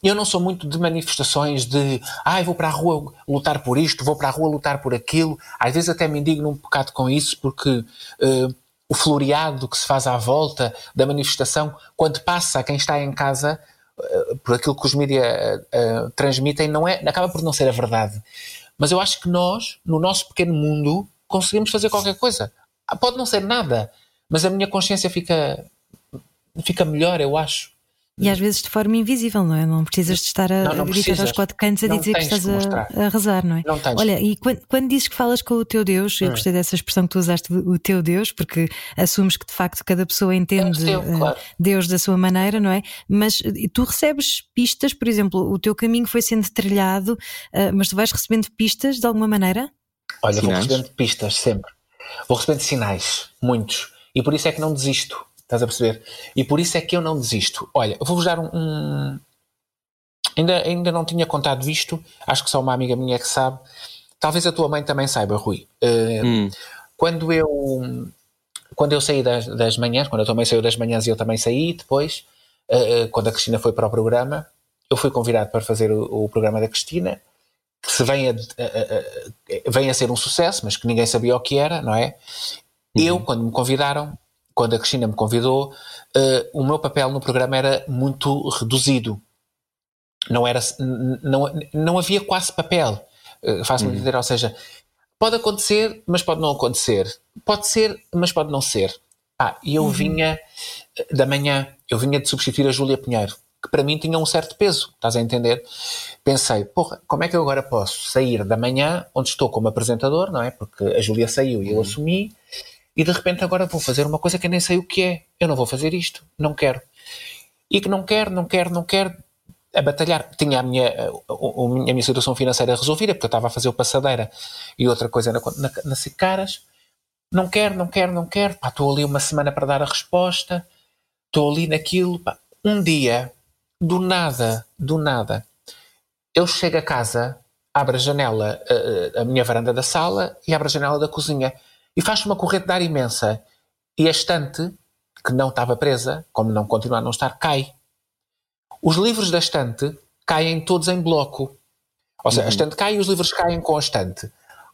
Eu não sou muito de manifestações de ai, vou para a rua lutar por isto, vou para a rua lutar por aquilo. Às vezes até me indigno um bocado com isso, porque eh, o floreado que se faz à volta da manifestação, quando passa a quem está em casa, eh, por aquilo que os mídias eh, transmitem, não é, acaba por não ser a verdade. Mas eu acho que nós, no nosso pequeno mundo, conseguimos fazer qualquer coisa. Ah, Pode não ser nada, mas a minha consciência fica, fica melhor, eu acho. E às vezes de forma invisível, não é? Não precisas de estar a, Não, não a gritar aos quatro cantos a Não dizer que estás a, a rezar, não é? Não tens. Olha, e quando, quando dizes que falas com o teu Deus, eu Hum. gostei dessa expressão que tu usaste, o teu Deus, porque assumes que de facto cada pessoa entende É teu, eh, claro. Deus da sua maneira, não é? Mas eh, tu recebes pistas, por exemplo, o teu caminho foi sendo trilhado, eh, mas tu vais recebendo pistas de alguma maneira? Olha, vou Sinais? recebendo pistas sempre. Vou recebendo sinais, muitos. E por isso é que não desisto. Estás a perceber? E por isso é que eu não desisto. Olha, vou-vos dar um. um- Ainda, ainda não tinha contado isto, acho que só uma amiga minha é que sabe. Talvez a tua mãe também saiba, Rui. Eh, Hum, quando eu quando eu saí das, das manhãs, quando a tua mãe saiu das manhãs e eu também saí depois, eh, quando a Cristina foi para o programa, eu fui convidado para fazer o, o programa da Cristina, se vem a, a, a, vem a ser um sucesso, mas que ninguém sabia o que era, não é? Uhum. Eu, quando me convidaram, quando a Cristina me convidou, uh, o meu papel no programa era muito reduzido. Não, era, não, não havia quase papel. Uh, Faço-me uhum. entender, ou seja, pode acontecer, mas pode não acontecer. Pode ser, mas pode não ser. Ah, e eu uhum. vinha da manhã, eu vinha de substituir a Júlia Pinheiro, que para mim tinha um certo peso, estás a entender? Pensei, porra, como é que eu agora posso sair da manhã, onde estou como apresentador, não é? Porque a Júlia saiu e eu uhum. assumi, e de repente agora vou fazer uma coisa que eu nem sei o que é. Eu não vou fazer isto, não quero. E que não quero, não quero, não quero, a batalhar. Tinha a minha, a, minha situação financeira resolvida, porque eu estava a fazer o passadeira e outra coisa na, na, na Caras. Não quero, não quero, não quero. Estou ali uma semana para dar a resposta. Estou ali naquilo. Pá. Um dia, do nada, do nada, eu chego a casa, abro a janela, a, a minha varanda da sala e abro a janela da cozinha e faz uma corrente de ar imensa. E a estante, que não estava presa, como não continua a não estar, cai. Os livros da estante caem todos em bloco. Ou seja, uhum. a estante cai e os livros caem com a estante.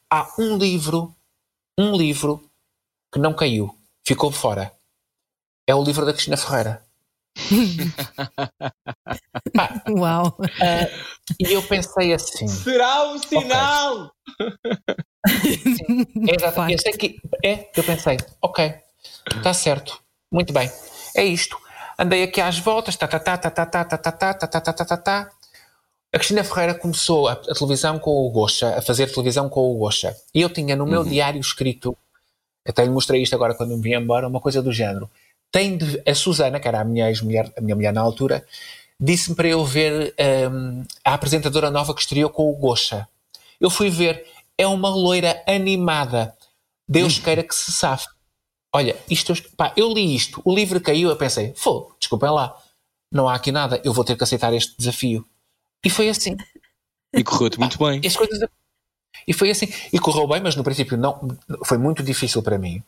Há um livro, um livro que não caiu, ficou fora. É o livro da Cristina Ferreira. Uau! Uh, e eu pensei assim: será um sinal? Okay. Sim, é exatamente. Eu, que, é, eu pensei: ok, está certo, muito bem, é isto andei aqui às voltas, tá, tá, tá, tá, tá, tá, tá, tá, tá, tá, tá, tá, tá, tá. A Cristina Ferreira começou a, a televisão com o Gosha, a fazer televisão com o Gosha. E eu tinha no meu uhum. diário escrito, até lhe mostrei isto agora quando me vim embora, uma coisa do género. Tem de, a Susana, que era a minha ex-mulher, a minha mulher na altura, disse-me para eu ver um, a apresentadora nova que estreou com o Gosha. Eu fui ver, é uma loira animada. Deus queira que se safe. Olha, isto, pá, eu li isto, o livro caiu, eu pensei, fogo, desculpem lá, não há aqui nada, eu vou ter que aceitar este desafio. E foi assim. E correu-te muito bem. Coisas... E foi assim. E correu bem, mas no princípio não, foi muito difícil para mim,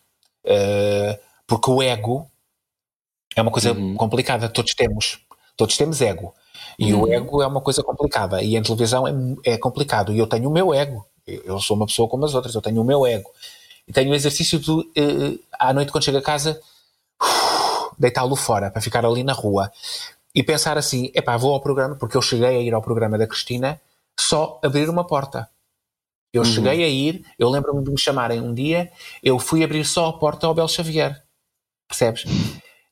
uh, porque o ego é uma coisa uhum. complicada, todos temos. Todos temos ego. E uhum. o ego é uma coisa complicada. E em televisão é, é complicado. E eu tenho o meu ego. Eu sou uma pessoa como as outras, eu tenho o meu ego. E tenho o exercício de, uh, à noite, quando chego a casa, [SIGHS] deitá-lo fora, para ficar ali na rua. E pensar assim: epá, vou ao programa, porque eu cheguei a ir ao programa da Cristina, só abrir uma porta. Eu uhum. cheguei a ir, eu lembro-me de me chamarem um dia, eu fui abrir só a porta ao Bel Xavier. Percebes?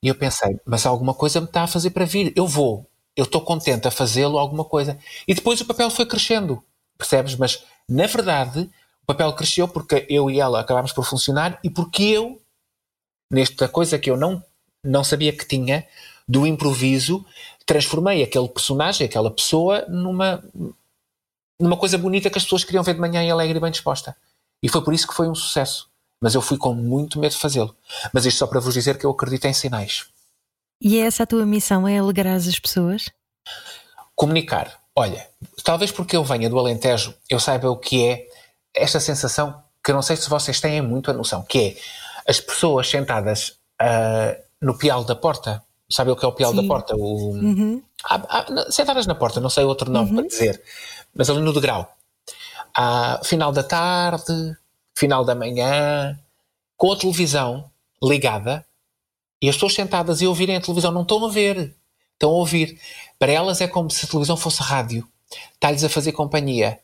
E eu pensei, mas alguma coisa me está a fazer para vir. Eu vou, eu estou contente a fazê-lo, alguma coisa. E depois o papel foi crescendo, percebes? Mas, na verdade, o papel cresceu porque eu e ela acabámos por funcionar e porque eu, nesta coisa que eu não, não sabia que tinha, do improviso, transformei aquele personagem, aquela pessoa, numa, numa coisa bonita que as pessoas queriam ver de manhã e alegre e bem disposta. E foi por isso que foi um sucesso. Mas eu fui com muito medo de fazê-lo. Mas isto só para vos dizer que eu acredito em sinais. E é essa a tua missão? É alegrar as pessoas? Comunicar. Olha, talvez porque eu venha do Alentejo, eu saiba o que é esta sensação que eu não sei se vocês têm muito a noção, que é as pessoas sentadas uh, no pial da porta. Sabe o que é o pial Sim. da porta? O, uhum. ah, ah, sentadas na porta, não sei outro nome uhum. para dizer, mas ali no degrau. Ah, final da tarde, final da manhã, com a televisão ligada e as pessoas sentadas e ouvirem a televisão não estão a ver, estão a ouvir. Para elas é como se a televisão fosse rádio, está-lhes a fazer companhia.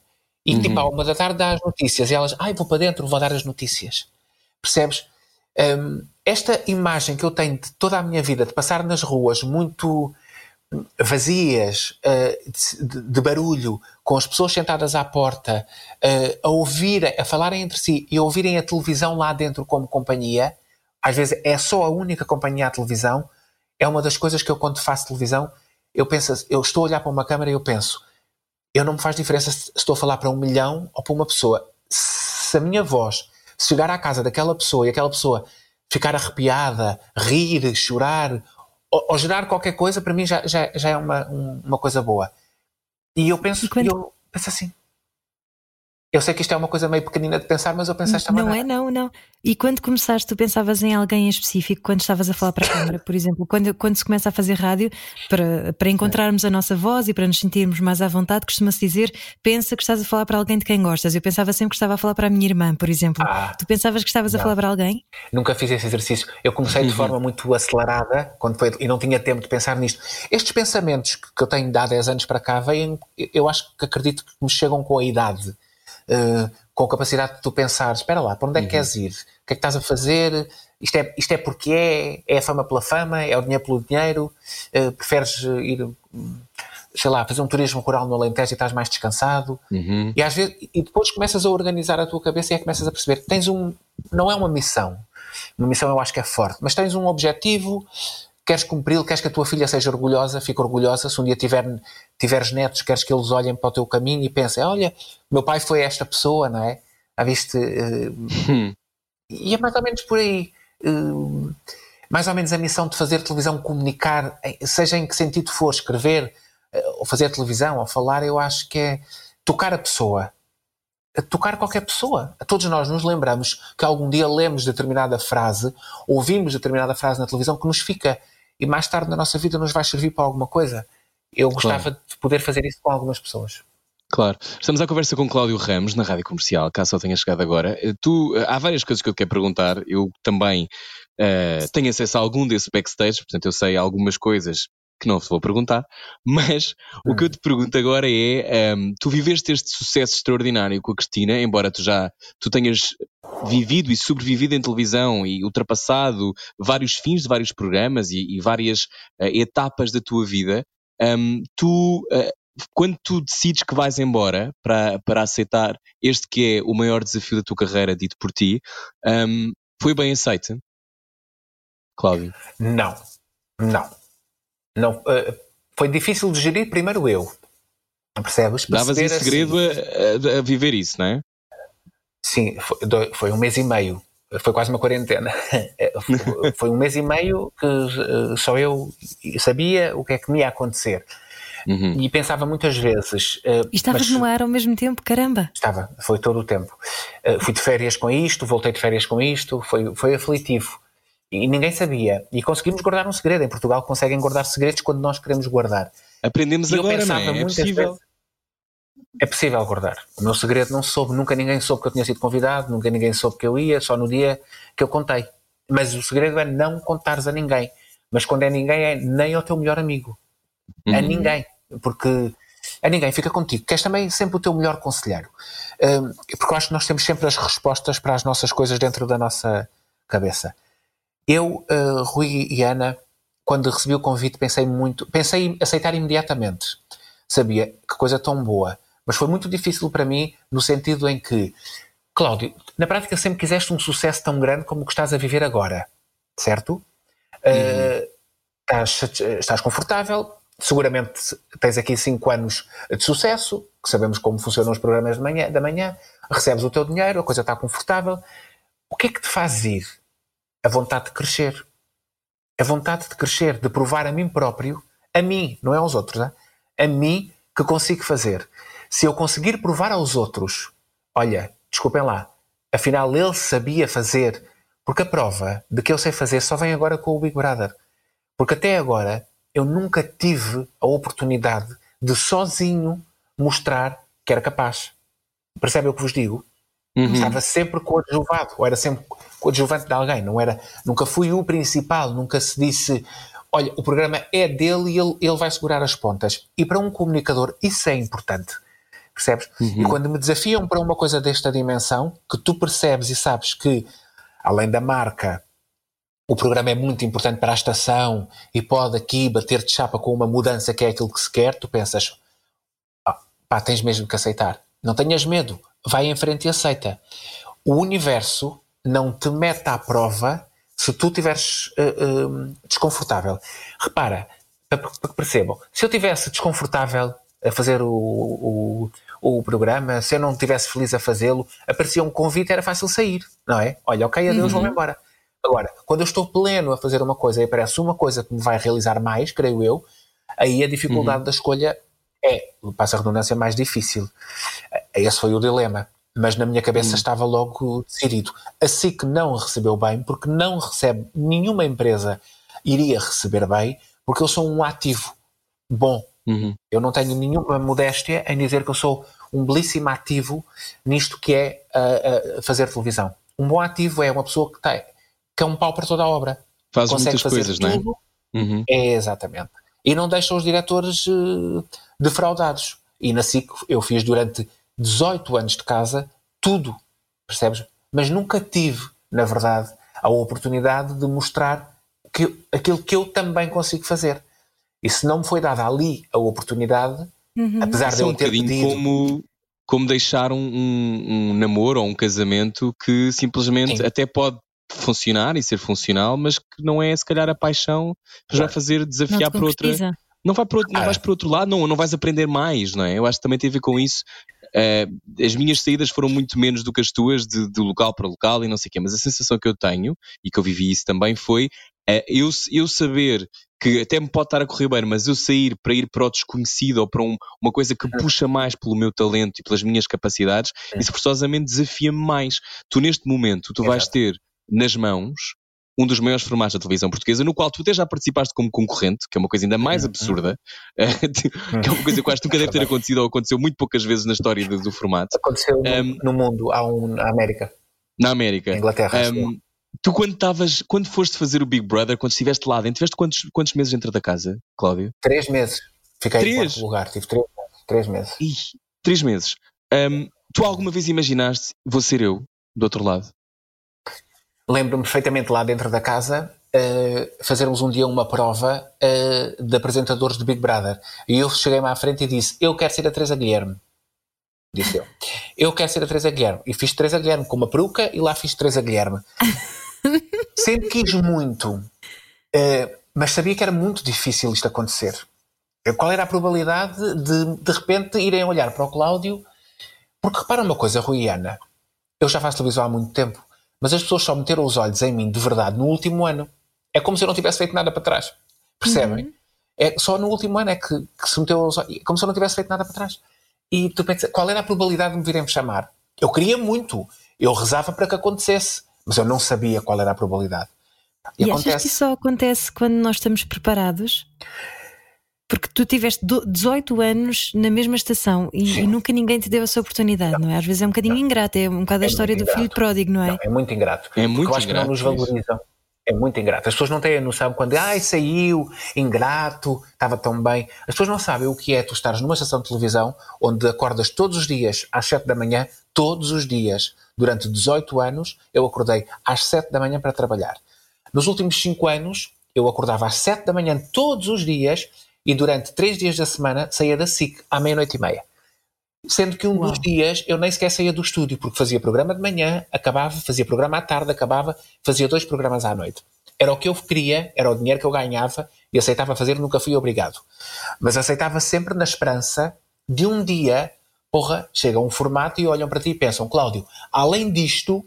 E uhum. tipo, à uma da tarde dá as notícias e elas, ai, vou para dentro, vou dar as notícias. Percebes? Um, esta imagem que eu tenho de toda a minha vida, de passar nas ruas muito vazias, uh, de, de, barulho, com as pessoas sentadas à porta, uh, a ouvir, a falarem entre si e a ouvirem a televisão lá dentro como companhia, às vezes é só a única companhia à televisão, é uma das coisas que eu quando faço televisão, eu penso, eu estou a olhar para uma câmera e eu penso, eu não me faz diferença se estou a falar para um milhão ou para uma pessoa. Se a minha voz chegar à casa daquela pessoa e aquela pessoa ficar arrepiada, rir, chorar ou, ou gerar qualquer coisa, para mim já, já, já é uma, uma coisa boa. E eu penso, e quando... eu penso assim. Eu sei que isto é uma coisa meio pequenina de pensar, mas eu pensei esta Não maneira. é, não, não. E quando começaste, tu pensavas em alguém em específico, quando estavas a falar para a câmara, por exemplo, quando, quando se começa a fazer rádio, para, para encontrarmos a nossa voz e para nos sentirmos mais à vontade, costuma-se dizer, pensa que estás a falar para alguém de quem gostas. Eu pensava sempre que estava a falar para a minha irmã, por exemplo. Ah, tu pensavas que estavas a não. falar para alguém? Nunca fiz esse exercício. Eu comecei de forma muito acelerada quando foi, e não tinha tempo de pensar nisto. Estes pensamentos que que eu tenho de há 10 anos para cá vêm, eu acho que acredito que me chegam com a idade, eh, com a capacidade de tu pensar: espera lá, para onde é que queres ir? O que é que estás a fazer? Isto é, isto é porque é? É a fama pela fama? É o dinheiro pelo dinheiro? Eh, preferes eh, ir, sei lá, fazer um turismo rural no Alentejo e estás mais descansado? Uhum. E, às vezes, e depois começas a organizar a tua cabeça e que começas a perceber que tens um. Não é uma missão. Uma missão eu acho que é forte, mas tens um objetivo, queres cumpri-lo, queres que a tua filha seja orgulhosa, fica orgulhosa. Se um dia tiver, tiveres netos, queres que eles olhem para o teu caminho e pensem: olha, meu pai foi esta pessoa, não é? Já viste? eh, Hum. e é mais ou menos por aí. Eh, mais ou menos a missão de fazer televisão, comunicar, seja em que sentido for, escrever, eh, ou fazer televisão, ou falar, eu acho que é tocar a pessoa. A tocar qualquer pessoa. A todos nós nos lembramos que algum dia lemos determinada frase, ouvimos determinada frase na televisão que nos fica e mais tarde na nossa vida nos vai servir para alguma coisa. Eu gostava de poder fazer isso com algumas pessoas. Claro. Estamos à conversa com Cláudio Ramos, na Rádio Comercial, caso só tenha chegado agora. Eh, Tu, eh, há várias coisas que eu te quero perguntar. Eu também eh, tenho acesso a algum desse backstage, portanto eu sei algumas coisas que não te vou perguntar, mas o que eu te pergunto agora é, ehm, tu viveste este sucesso extraordinário com a Cristina, embora tu já tu tenhas vivido e sobrevivido em televisão e ultrapassado vários fins de vários programas e, e várias eh, etapas da tua vida, ehm, tu eh, quando tu decides que vais embora para, para aceitar este que é o maior desafio da tua carreira, dito por ti, hum, foi bem aceito? Cláudio. Não, não, não. eh, foi difícil de gerir primeiro eu. Percebes? Davas em Perceber assim- segredo a, a- viver isso, não é? Sim, foi, foi um mês e meio. Foi quase uma quarentena. [LAUGHS] Eh, foi- um mês e meio que eh, só eu sabia o que é que me ia acontecer. Uhum. E pensava muitas vezes. eh, E estavas mas- no ar ao mesmo tempo? Caramba! Estava, foi todo o tempo. Eh, fui de férias com isto, voltei de férias com isto, foi, foi aflitivo. E ninguém sabia. E conseguimos guardar um segredo. Em Portugal conseguem guardar segredos quando nós queremos guardar. Aprendemos E eu agora, não pensava é? É muitas possível. vezes- É possível guardar. O meu segredo não soube, nunca ninguém soube que eu tinha sido convidado, nunca ninguém soube que eu ia, só no dia que eu contei. Mas o segredo é não contares a ninguém. Mas quando é ninguém, é nem ao teu melhor amigo. A Uhum. ninguém. Porque a ninguém fica contigo, que és também sempre o teu melhor conselheiro. Hum, porque eu acho que nós temos sempre as respostas para as nossas coisas dentro da nossa cabeça. Eu, uh, Rui e Ana, quando recebi o convite, pensei muito, pensei em aceitar imediatamente. Sabia que coisa tão boa, mas foi muito difícil para mim no sentido em que, Cláudio, na prática sempre quiseste um sucesso tão grande como o que estás a viver agora, certo? Uh, estás, estás confortável, seguramente tens aqui 5 anos de sucesso, que sabemos como funcionam os programas de manhã, da manhã, recebes o teu dinheiro, a coisa está confortável. O que é que te faz ir? A vontade de crescer. A vontade de crescer, de provar a mim próprio, a mim, não é aos outros, hein? a mim que consigo fazer. Se eu conseguir provar aos outros, olha, desculpem lá, afinal ele sabia fazer, porque a prova de que eu sei fazer só vem agora com o Big Brother. Porque até agora eu nunca tive a oportunidade de sozinho mostrar que era capaz. Percebe o que vos digo? Uhum. Estava sempre coadjuvado, ou era sempre coadjuvante de alguém, não era, nunca fui o principal, nunca se disse, olha, o programa é dele e ele, ele vai segurar as pontas. E para um comunicador isso é importante, percebes? Uhum. E quando me desafiam para uma coisa desta dimensão, que tu percebes e sabes que, além da marca, o programa é muito importante para a estação e pode aqui bater de chapa com uma mudança que é aquilo que se quer, tu pensas, ah, pá, tens mesmo que aceitar. Não tenhas medo, vai em frente e aceita. O universo não te mete à prova se tu estiveres uh, uh, desconfortável. Repara, para que percebam, se eu estivesse desconfortável a fazer o, o, o, programa, se eu não estivesse feliz a fazê-lo, aparecia um convite, era fácil sair, não é? Olha, ok, adeus, uhum. vou-me embora. Agora, quando eu estou pleno a fazer uma coisa e aparece uma coisa que me vai realizar mais, creio eu, aí a dificuldade uhum. da escolha é, passa a redundância, mais difícil. Esse foi o dilema. Mas na minha cabeça estava logo decidido. Assim que não recebeu bem, porque não recebe, nenhuma empresa iria receber bem, porque eu sou um ativo bom. Uhum. Eu não tenho nenhuma modéstia em dizer que eu sou um belíssimo ativo nisto que é uh, uh, fazer televisão. Um bom ativo é uma pessoa que tem que é um pau para toda a obra. Faz Consegue muitas fazer coisas, não é? tudo. Uhum. É, exatamente. E não deixa os diretores uh, defraudados. E na SIC eu fiz durante 18 anos de casa tudo, percebes? Mas nunca tive, na verdade, a oportunidade de mostrar que, aquilo que eu também consigo fazer. E se não me foi dada ali a oportunidade, Uhum. apesar de Isso é eu um ter pedido, como, como deixar um, um, um namoro ou um casamento que simplesmente Sim. até pode funcionar e ser funcional, mas que não é se calhar a paixão que vai fazer desafiar para outra. Não, vai para outro, não Ah. vais para outro lado, não, não vais aprender mais, não é? Eu acho que também tem a ver com isso. Eh, as minhas saídas foram muito menos do que as tuas, de, de local para local e não sei o quê, mas a sensação que eu tenho, e que eu vivi isso também, foi eh, eu, eu saber que até me pode estar a correr bem, mas eu sair para ir para o desconhecido ou para um- uma coisa que puxa mais pelo meu talento e pelas minhas capacidades, Sim. isso forçosamente desafia-me mais. Tu, neste momento, tu vais ter nas mãos um dos maiores formatos da televisão portuguesa, no qual tu até já participaste como concorrente, que é uma coisa ainda mais Uhum. absurda, [LAUGHS] que é uma coisa que que nunca deve ter [LAUGHS] acontecido ou aconteceu muito poucas vezes na história do, do formato, aconteceu no, Um, no mundo, há um na América, na América. na Inglaterra. Um, tu quando estavas, quando foste fazer o Big Brother, quando estiveste lá dentro, tiveste quantos, quantos meses dentro da casa, Cláudio? Três meses. Fiquei Três? em quarto lugar, tive três, três meses. Ih, três meses. Um, tu alguma vez imaginaste, vou ser eu, do outro lado? Lembro-me perfeitamente lá dentro da casa eh, fazermos um dia uma prova eh, de apresentadores de Big Brother. E eu cheguei-me à frente e disse: Eu quero ser a Teresa Guilherme. Disse eu. [LAUGHS] Eu quero ser a Teresa Guilherme. E fiz Teresa Guilherme com uma peruca e lá fiz Teresa Guilherme. [LAUGHS] Sempre quis muito, eh, mas sabia que era muito difícil isto acontecer. Qual era a probabilidade de, de repente, irem olhar para o Cláudio? Porque repara uma coisa, Rui e Ana, eu já faço televisão há muito tempo, mas as pessoas só meteram os olhos em mim de verdade no último ano. É como se eu não tivesse feito nada para trás. Percebem? É só no último ano é que, que se meteu os olhos. Como se eu não tivesse feito nada para trás. E tu pensas, qual era a probabilidade de me virem chamar? Eu queria muito. Eu rezava para que acontecesse, mas eu não sabia qual era a probabilidade. E, E, achas que acontece. isso só acontece quando nós estamos preparados? Porque tu tiveste do- 18 anos na mesma estação e, e nunca ninguém te deu essa oportunidade, não, é? Às vezes é um bocadinho ingrato, é um bocado a É história do muito filho ingrato. pródigo, não é? Não, é muito ingrato. É muito Porque eu acho ingrato que não nos isso. valorizam. É muito ingrato. As pessoas não têm a noção quando, ai, saiu, ingrato, estava tão bem. As pessoas não sabem o que é tu estares numa estação de televisão onde acordas todos os dias às 7 da manhã, todos os dias. Durante 18 anos, eu acordei às 7 da manhã para trabalhar. Nos últimos 5 anos, eu acordava às 7 da manhã todos os dias e durante 3 dias da semana saía da SIC à meia-noite e meia. Sendo que um Uau. dos dias eu nem sequer saía do estúdio, porque fazia programa de manhã, acabava, fazia programa à tarde, acabava, fazia dois programas à noite. Era o que eu queria, era o dinheiro que eu ganhava e aceitava fazer, nunca fui obrigado. Mas aceitava sempre na esperança de um dia, porra, chega um formato e olham para ti e pensam, Cláudio, além disto,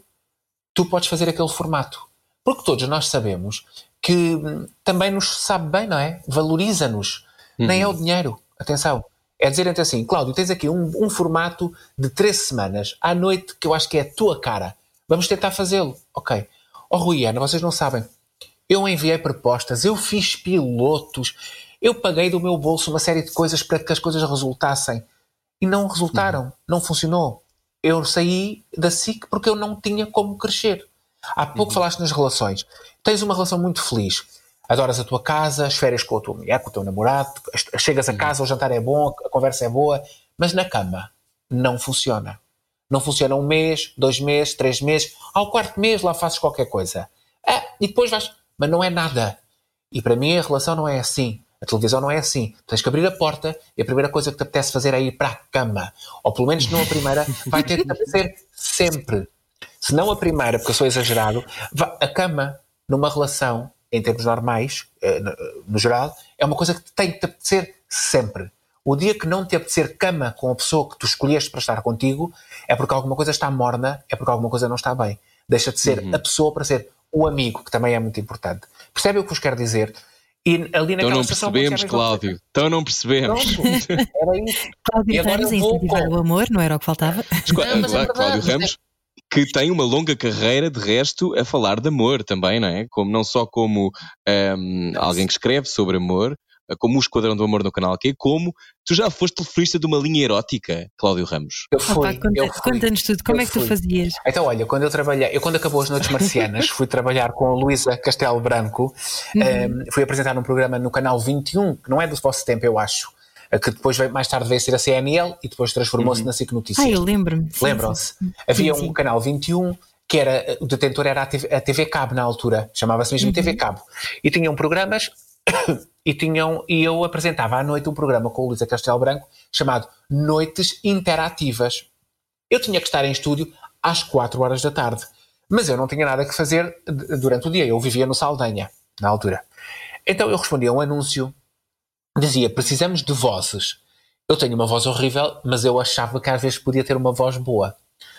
tu podes fazer aquele formato. Porque todos nós sabemos que também nos sabe bem, não é? Valoriza-nos. Nem é o dinheiro. Atenção. É dizer assim, Cláudio, tens aqui um, um formato de três semanas à noite que eu acho que é a tua cara. Vamos tentar fazê-lo. Ok. Oh, Rui Ana, vocês não sabem. Eu enviei propostas, eu fiz pilotos, eu paguei do meu bolso uma série de coisas para que as coisas resultassem. E não resultaram. Não funcionou. Eu saí da SIC porque eu não tinha como crescer. Há pouco falaste nas relações. Tens uma relação muito feliz. Adoras a tua casa, as férias com a tua mulher, com o teu namorado, chegas a casa, o jantar é bom, a conversa é boa, mas na cama não funciona. Não funciona um mês, dois meses, três meses. Ao quarto mês lá fazes qualquer coisa. Ah, e depois vais. Mas não é nada. E para mim a relação não é assim. A televisão não é assim. Tens que abrir a porta e a primeira coisa que te apetece fazer é ir para a cama. Ou pelo menos não a primeira, vai ter que [LAUGHS] te apetecer sempre. Se não a primeira, porque eu sou exagerado, vá- a cama numa relação, em termos normais, eh, no, geral, é uma coisa que tem que te apetecer sempre. O dia que não te apetecer cama com a pessoa que tu escolheste para estar contigo, é porque alguma coisa está morna, é porque alguma coisa não está bem. Deixa de ser a pessoa para ser o amigo, que também é muito importante. Percebe o que vos quero dizer? E ali naquela Então não percebemos, Cláudio. Então não percebemos. Pronto, era isso. Cláudio E agora Ramos vou incentivar o amor, não era o que faltava? Clá- Não, mas é Cláudio é- Ramos, que tem uma longa carreira de resto a falar de amor também, não é? Como, não só como ahm, alguém que escreve sobre amor, como o Esquadrão do Amor no canal Q, como tu já foste telefonista de uma linha erótica, Cláudio Ramos. Eu fui, Opa, conta- eu fui. Conta-nos tudo, como Eu é que tu fui. fazias? Então, olha, quando eu trabalhei, eu quando acabou as Noites Marcianas, fui trabalhar com a Luísa Castelo Branco, um, fui apresentar um programa no canal 21, que não é do vosso tempo, eu acho, eh, que depois veio- mais tarde veio ser a CNL e depois transformou-se na SIC Notícias. Ah, eu lembro-me. Lembram-se? Havia Sim, um canal 21 que era, o detentor era a TV, a TV Cabo na altura, chamava-se mesmo TV Cabo. E tinham programas [COUGHS] e, tinham, e eu apresentava à noite um programa com o Luísa Castelo Branco chamado Noites Interativas. Eu tinha que estar em estúdio às 4 horas da tarde, mas eu não tinha nada que fazer durante o dia. Eu vivia no Saldanha, na altura. Então eu respondia a um anúncio, dizia: precisamos de vozes. Eu tenho uma voz horrível, mas eu achava que às vezes podia ter uma voz boa.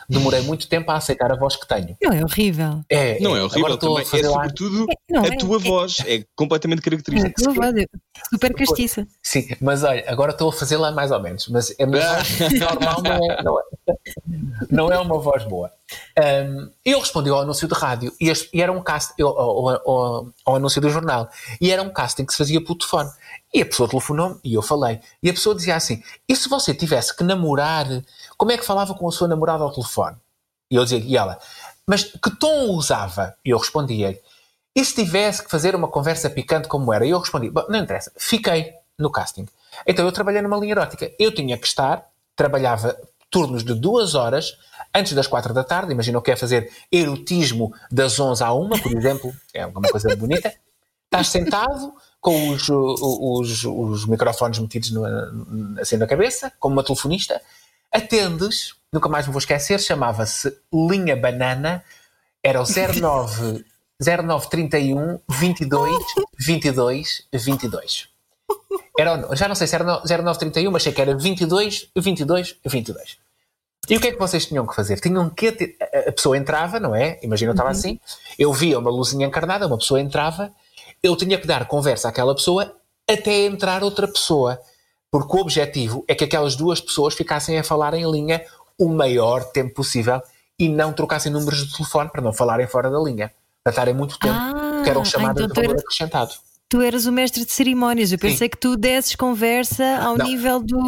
Demorei [LAUGHS] muito tempo a aceitar a voz que tenho. Não é horrível. É, Não é agora horrível estou a também, é sobretudo Não, a é- tua é- voz, é completamente É, característica. tua voz, é super castiça. Sim, mas olha, agora estou a fazer lá mais ou menos, mas a minha voz [LAUGHS] normal não é, não é, não é uma voz boa. Um, eu respondi ao anúncio de rádio e, este- e era um casting, ao, ao- ao- ao anúncio do jornal, e era um casting que se fazia por telefone. E a pessoa telefonou-me e eu falei. E a pessoa dizia assim: e se você tivesse que namorar, como é que falava com a sua namorada ao telefone? E eu dizia, e ela, mas que tom usava? E eu respondia-lhe, e se tivesse que fazer uma conversa picante como era? E eu respondi, "Bom, não interessa, fiquei no casting. Então eu trabalhei numa linha erótica. Eu tinha que estar, trabalhava turnos de duas horas, antes das quatro da tarde, imagina o que é fazer erotismo das 11 à uma, por exemplo, é uma coisa bonita. Estás sentado com os, os, os microfones metidos no- assim na cabeça, como uma telefonista, atendes, nunca mais me vou esquecer, chamava-se Linha Banana, era o 09, 0931 22 22 22. Era, já não sei se era no- 0931, mas sei que era 22 22 22. E o que é que vocês tinham que fazer? Tinham que ter, a- a pessoa entrava, não é? Imagina eu estava assim, eu via uma luzinha encarnada, uma pessoa entrava, eu tinha que dar conversa àquela pessoa até entrar outra pessoa. Porque o objetivo é que aquelas duas pessoas ficassem a falar em linha o maior tempo possível e não trocassem números de telefone para não falarem fora da linha. Para estarem muito tempo, Ah, que eram chamadas então de valor acrescentado. Tu eras o mestre de cerimónias. Eu pensei que tu desses conversa ao Não. nível do.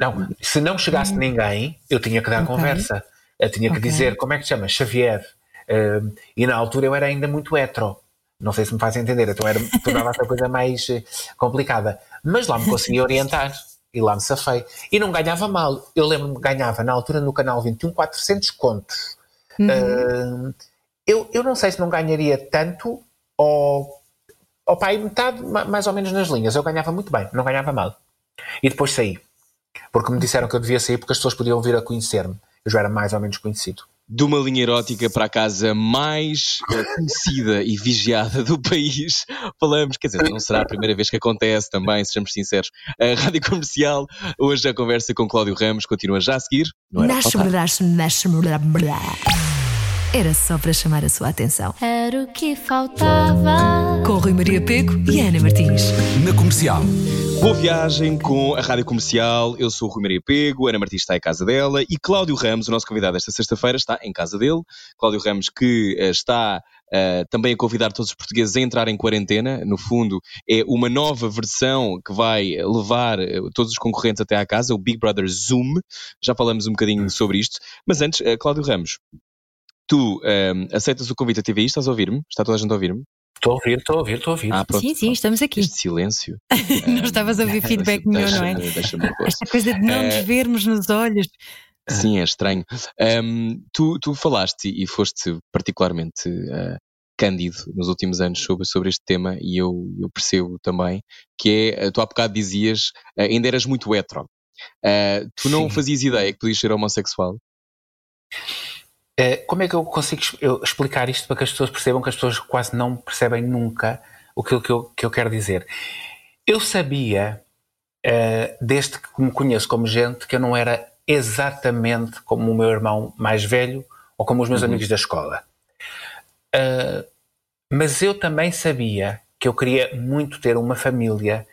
Não, se não chegasse ninguém, eu tinha que dar Ok. conversa. Eu tinha que Ok. dizer, como é que se chama? Xavier. Um, e na altura eu era ainda muito hetero. Não sei se me faz entender, então era, tornava-se a coisa mais eh, complicada. Mas lá me conseguia orientar e lá me safei. E não ganhava mal. Eu lembro-me que ganhava na altura no canal 21 400 contos. Um, eu, eu não sei se não ganharia tanto ou, ou aí metade ma- mais ou menos nas linhas. Eu ganhava muito bem, não ganhava mal. E depois saí. Porque me disseram que eu devia sair porque as pessoas podiam vir a conhecer-me. Eu já era mais ou menos conhecido. De uma linha erótica para a casa mais conhecida e vigiada do país, [LAUGHS] falamos, quer dizer, não será a primeira vez que acontece também, sejamos sinceros. A Rádio Comercial, hoje a conversa com Cláudio Ramos continua já a seguir. Não era Era só para chamar a sua atenção. Era o que faltava. Com Rui Maria Peco e Ana Martins. Na comercial. Boa viagem com a Rádio Comercial. Eu sou o Rui Maria Pego, Ana Martins está em casa dela e Cláudio Ramos, o nosso convidado esta sexta-feira, está em casa dele. Cláudio Ramos que eh, está eh, também a convidar todos os portugueses a entrar em quarentena. No fundo, é uma nova versão que vai levar eh, todos os concorrentes até à casa, o Big Brother Zoom. Já falamos um bocadinho sobre isto. Mas antes, eh, Cláudio Ramos, tu eh, aceitas o convite a TVI? Estás a ouvir-me? Está toda a gente a ouvir-me? Estou a ouvir, estou a ouvir, estou a ouvir. Ah, pronto. Sim, sim, estamos aqui. Este silêncio. [LAUGHS] Não estavas a ouvir feedback nenhum, não é? Deixa-me-. Esta coisa de não nos Eh, vermos nos olhos. Sim, é estranho. Ahm, tu, tu falaste e foste particularmente ah, cândido nos últimos anos sobre, sobre este tema e eu, eu percebo também que é, ah, tu há bocado dizias, ah, ainda eras muito hetero. Ah, tu não Sim. fazias ideia que podias ser homossexual? Eh, como é que eu consigo explicar isto para que as pessoas percebam que as pessoas quase não percebem nunca o que, eu- que, eu, que eu quero dizer? Eu sabia, eh, desde que me conheço como gente, que eu não era exatamente como o meu irmão mais velho ou como os meus amigos da escola. Eh, mas eu também sabia que eu queria muito ter uma família,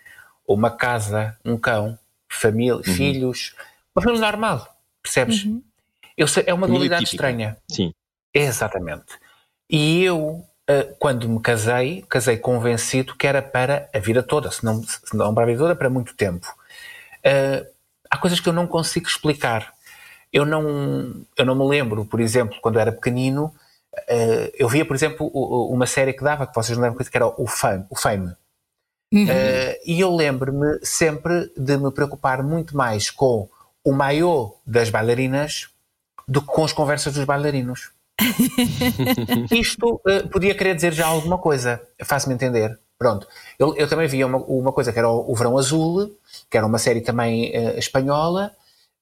uma casa, um cão, família, Uhum. filhos, uma família normal, percebes? Uhum. Eu sei, é uma dualidade típica. estranha. Sim. Exatamente. E eu, eh, quando me casei, casei convencido que era para a vida toda, se não, se não para a vida toda, para muito tempo. Eh, há coisas que eu não consigo explicar. Eu não, eu não me lembro, por exemplo, quando eu era pequenino, eh, eu via, por exemplo, uma série que dava, que vocês não lembram, que era o Fame. O Fame. Uhum. Eh, e eu lembro-me sempre de me preocupar muito mais com o maiô das bailarinas do que com as conversas dos bailarinos. [LAUGHS] Isto eh, podia querer dizer já alguma coisa, faz-me entender. Pronto. Eu, eu também via uma, uma coisa que era o, o Verão Azul, que era uma série também eh, espanhola,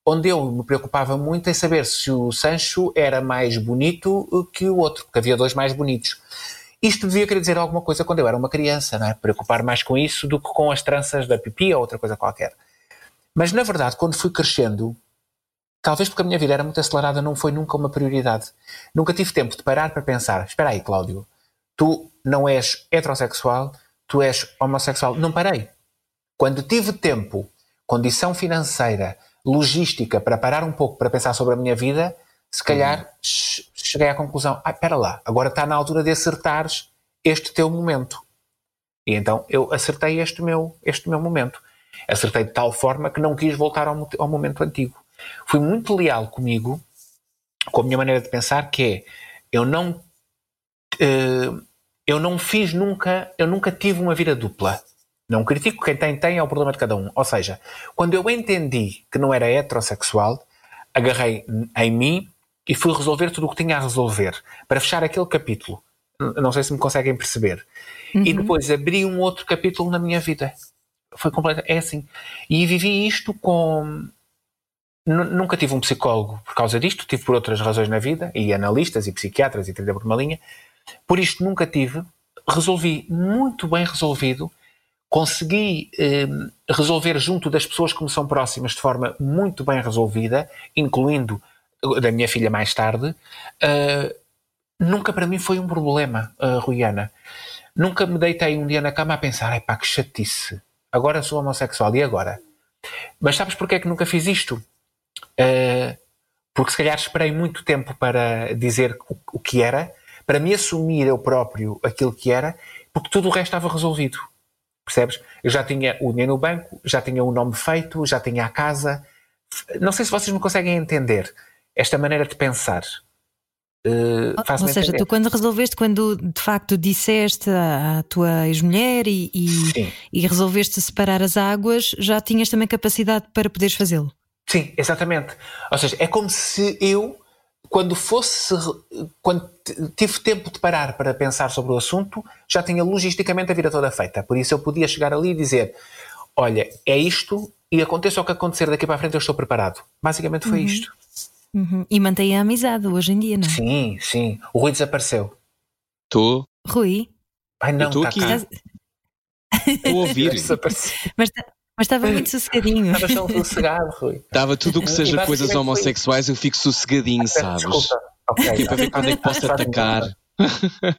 onde eu me preocupava muito em saber se o Sancho era mais bonito eh, que o outro, porque havia dois mais bonitos. Isto devia querer dizer alguma coisa quando eu era uma criança, não é? Preocupar mais com isso do que com as tranças da pipi ou outra coisa qualquer. Mas na verdade, quando fui crescendo, talvez porque a minha vida era muito acelerada, não foi nunca uma prioridade. Nunca tive tempo de parar para pensar: espera aí, Cláudio, tu não és heterossexual, tu és homossexual. Não parei. Quando tive tempo, condição financeira, logística para parar um pouco para pensar sobre a minha vida, se calhar che- cheguei à conclusão: ah, espera lá, agora está na altura de acertares este teu momento. E então eu acertei este meu, este meu momento. Acertei de tal forma que não quis voltar ao, ao momento antigo. Fui muito leal comigo, com a minha maneira de pensar, que é eu não eh, eu não fiz nunca, eu nunca tive uma vida dupla. Não critico quem tem, tem, é o problema de cada um. Ou seja, quando eu entendi que não era heterossexual, agarrei em mim e fui resolver tudo o que tinha a resolver para fechar aquele capítulo. Não sei se me conseguem perceber. E depois abri um outro capítulo na minha vida. Foi completo. É assim. E vivi isto com. Nu- Nunca tive um psicólogo por causa disto, tive por outras razões na vida, e analistas e psiquiatras e trilha por uma linha. Por isto nunca tive. Resolvi muito bem resolvido. Consegui eh, resolver junto das pessoas que me são próximas de forma muito bem resolvida, incluindo da minha filha mais tarde. Eh, nunca para mim foi um problema, uh, Ruiana. Nunca me deitei um dia na cama a pensar, epá, que chatice. Agora sou homossexual, e agora? Mas sabes porquê é que nunca fiz isto? Uh, porque se calhar esperei muito tempo para dizer o, o que era, para me assumir eu próprio aquilo que era, porque tudo o resto estava resolvido. Percebes? Eu já tinha o dinheiro no banco, já tinha o nome feito, já tinha a casa. Não sei se vocês me conseguem entender esta maneira de pensar. Uh, Ou seja, entender. tu quando resolveste, quando de facto disseste à, tua ex-mulher e, e, e resolveste separar as águas, já tinhas também capacidade para poderes fazê-lo. Sim, exatamente. Ou seja, é como se eu, quando fosse, quando tive tempo de parar para pensar sobre o assunto, já tinha logisticamente a vida toda feita. Por isso eu podia chegar ali e dizer: Olha, é isto e aconteça o que acontecer daqui para a frente, eu estou preparado. Basicamente foi isto. Uhum. E mantém a amizade hoje em dia, não é? Sim, sim. O Rui desapareceu. Estou Rui, Ai não, Eu estou tá aqui. cá. a ouvir. [LAUGHS] Desapareceu. mas, ta- mas estava muito [LAUGHS] sossegadinho. Estava tão sossegado, Rui. Estava tudo o que seja coisas foi homossexuais, eu fico sossegadinho, Peço sabes? Desculpa. Ok, Que é para ver quando é que posso Faz muito atacar. bem.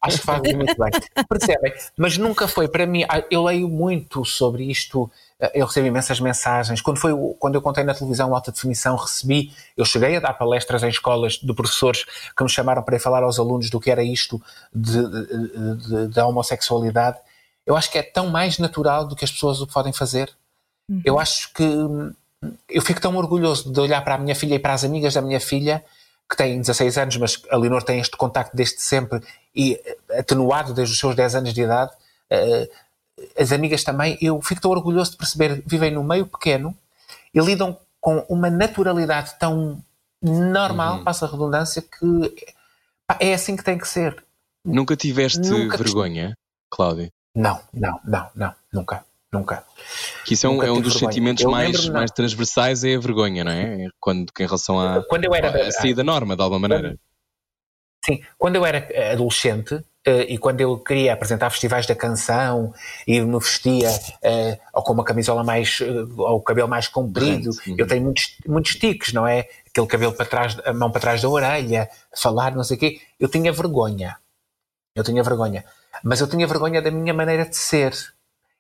Acho que fazem muito bem. Percebem? Mas nunca foi para mim. ah, Eu leio muito sobre isto. eh, Eu recebo imensas mensagens. Quando, foi, quando eu contei na televisão alta definição, recebi. Eu cheguei a dar palestras em escolas de professores que me chamaram para ir falar aos alunos do que era isto de, de- de- da homossexualidade. Eu acho que é tão mais natural do que as pessoas o podem fazer. Eu acho que eu fico tão orgulhoso de olhar para a minha filha e para as amigas da minha filha, que têm 16 anos, mas a Leonor tem este contacto desde sempre e eh, atenuado desde os seus 10 anos de idade. Eh, As amigas também, eu fico tão orgulhoso de perceber, vivem num meio pequeno e lidam com uma naturalidade tão normal, passa a redundância, que é assim que tem que ser. Nunca tiveste Nunca vergonha, Cláudio? Não, não, não, não, nunca, nunca. Que isso é um, é um dos vergonha. sentimentos Eu mais, mais transversais é a vergonha, não é? Quando, em relação à, Quando eu era à sair da norma, de alguma maneira. Sim, quando eu era eh, adolescente eh, e quando eu queria apresentar festivais da canção e me vestia eh, ou com uma camisola mais eh, ou o cabelo mais comprido, uhum. eu tenho muitos, muitos tiques, não é? Aquele cabelo para trás, a mão para trás da orelha, falar, não sei o quê. Eu tinha vergonha. Eu tinha vergonha. Mas eu tinha vergonha da minha maneira de ser.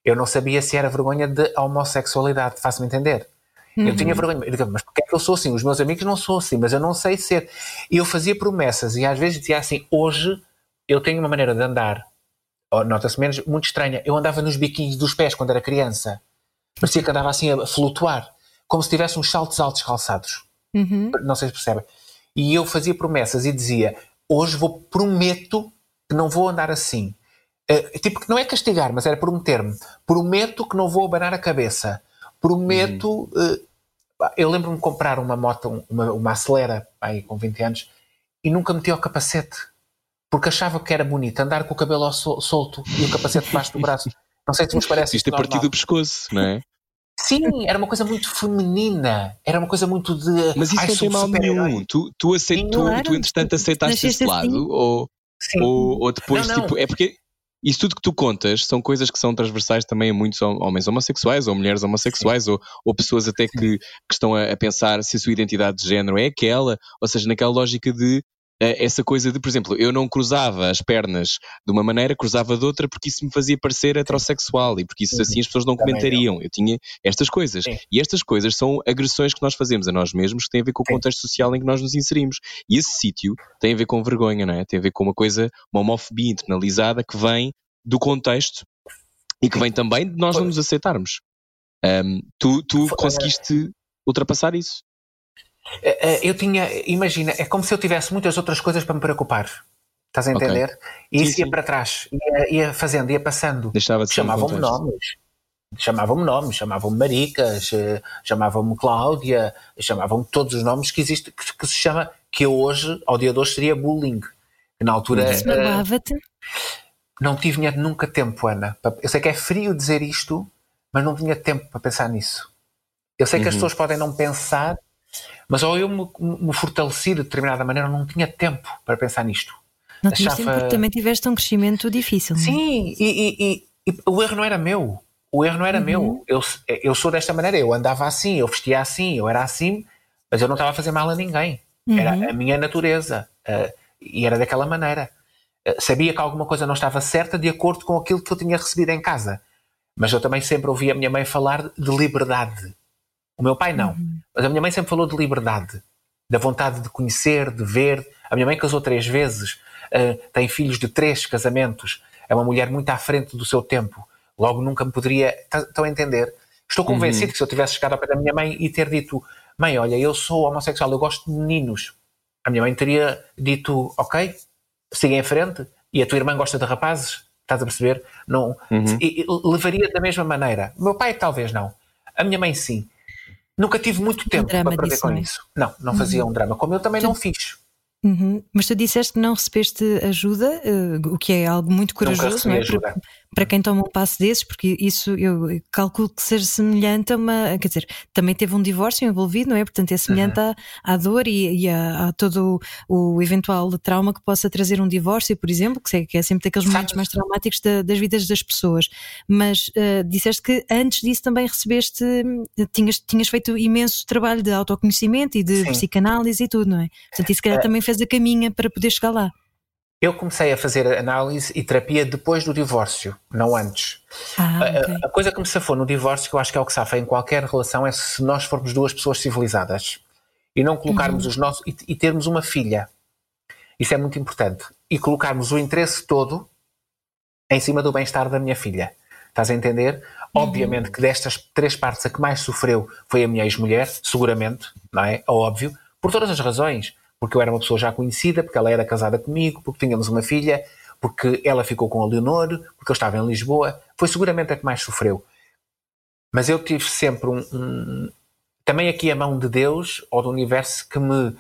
Eu não sabia se era vergonha de homossexualidade, faço-me entender. Uhum. Eu tinha vergonha. Eu digo, mas porquê é que eu sou assim? Os meus amigos não são assim, mas eu não sei ser. E eu fazia promessas e às vezes dizia assim: hoje eu tenho uma maneira de andar, nota-se menos, muito estranha. Eu andava nos biquinhos dos pés quando era criança. Parecia que andava assim a flutuar, como se tivesse uns saltos altos calçados. Uhum. Não sei se percebem. E eu fazia promessas e dizia: hoje vou, prometo que não vou andar assim. Uh, tipo, que não é castigar, mas era prometer-me. Prometo que não vou abanar a cabeça. Prometo. Uhum. Uh, eu lembro-me de comprar uma moto, uma, uma acelera, aí com 20 anos, e nunca meti o capacete. Porque achava que era bonito andar com o cabelo sol, solto e o capacete debaixo do braço. Não sei se vos parece. Isto é partido do pescoço, não é? Sim, era uma coisa muito feminina, era uma coisa muito de. Mas isso não tem mal nenhum. Tu, tu, aceit, tu, tu, entretanto, aceitaste esse lado? Assim? Ou, ou, ou, depois, não, não. tipo, é porque isso tudo que tu contas são coisas que são transversais também a muitos homens homossexuais ou mulheres homossexuais ou, ou, pessoas até que, que estão a, a, pensar se a sua identidade de género é aquela, ou seja, naquela lógica de essa coisa de, por exemplo, eu não cruzava as pernas de uma maneira, cruzava de outra porque isso me fazia parecer heterossexual e porque isso assim as pessoas não comentariam. Eu tinha estas coisas. Sim. E estas coisas são agressões que nós fazemos a nós mesmos que têm a ver com o contexto social em que nós nos inserimos. E esse sítio tem a ver com vergonha, não é? Tem a ver com uma coisa, uma homofobia internalizada que vem do contexto e que vem também de nós não nos aceitarmos. Um, tu tu conseguiste ultrapassar isso? É, é, eu tinha, imagina, é como se eu tivesse muitas outras coisas para me preocupar. Estás a entender? Okay. E isso sim, ia sim. para trás, ia, ia, fazendo, ia passando. Chamavam-me nomes. Chamavam-me nomes, chamavam-me Maricas, eh, chamavam-me Cláudia, chamavam-me todos os nomes que existe, que, que, se chama, que eu hoje, ao dia de hoje, seria bullying. Na altura. Isso te Não tive nunca tempo, Ana. Eu sei que é frio dizer isto, mas não tinha tempo para pensar nisso. Eu sei uhum. que as uhum. pessoas podem não pensar mas ao eu me, me fortaleci de determinada maneira, não tinha tempo para pensar nisto. Não tinha tempo porque também tiveste um crescimento difícil. Não? É? Sim, e, e, e, o erro não era meu. O erro não era uhum. meu. Eu, eu sou desta maneira, eu andava assim, eu vestia assim, eu era assim, mas eu não estava a fazer mal a ninguém. Uhum. Era a minha natureza. Uh, e era daquela maneira. Uh, sabia que alguma coisa não estava certa de acordo com aquilo que eu tinha recebido em casa. Mas eu também sempre ouvi a minha mãe falar de liberdade. O meu pai não. Uhum. Mas a minha mãe sempre falou de liberdade, da vontade de conhecer, de ver. A minha mãe casou três vezes, uh, tem filhos de três casamentos, é uma mulher muito à frente do seu tempo. Logo nunca me poderia. Estão a entender? Estou convencido uhum. que se eu tivesse chegado ao pé da minha mãe e ter dito: Mãe, olha, eu sou homossexual, eu gosto de meninos. A minha mãe teria dito: Ok, siga em frente. E a tua irmã gosta de rapazes? Estás a perceber? Não. Uhum. E, e, levaria da mesma maneira. O meu pai, talvez não. A minha mãe, sim. Nunca tive muito tempo um para perder com é? isso. Não, não fazia uhum. um drama, como eu também tu... não fiz. Uhum. Mas tu disseste que não recebeste ajuda, uh, o que é algo muito corajoso, não é? Para, para, quem toma um passo desses, porque isso eu calculo que seja semelhante a uma. Quer dizer, também teve um divórcio envolvido, não é? Portanto, é semelhante uhum. à, à, dor e, e a, a, todo o, o, eventual trauma que possa trazer um divórcio, por exemplo, que, sei, que é sempre daqueles momentos mais traumáticos da, das vidas das pessoas. Mas uh, disseste que antes disso também recebeste, tinhas, tinhas feito imenso trabalho de autoconhecimento e de Sim. psicanálise e tudo, não é? Portanto, isso se calhar uh, também fez fez a caminha para poder chegar lá? Eu comecei a fazer análise e terapia depois do divórcio, não antes. Ah, okay. a, a, coisa que me safou no divórcio, que eu acho que é o que safa em qualquer relação, é se nós formos duas pessoas civilizadas e não colocarmos uhum. os nossos. E, e, termos uma filha. Isso é muito importante. E colocarmos o interesse todo em cima do bem-estar da minha filha. Estás a entender? Uhum. Obviamente que destas três partes a que mais sofreu foi a minha ex-mulher, seguramente, não é? é óbvio, por todas as razões porque eu era uma pessoa já conhecida, porque ela era casada comigo, porque tínhamos uma filha, porque ela ficou com a Leonor, porque eu estava em Lisboa. Foi seguramente a que mais sofreu. Mas eu tive sempre um, um, também aqui a mão de Deus ou do universo que me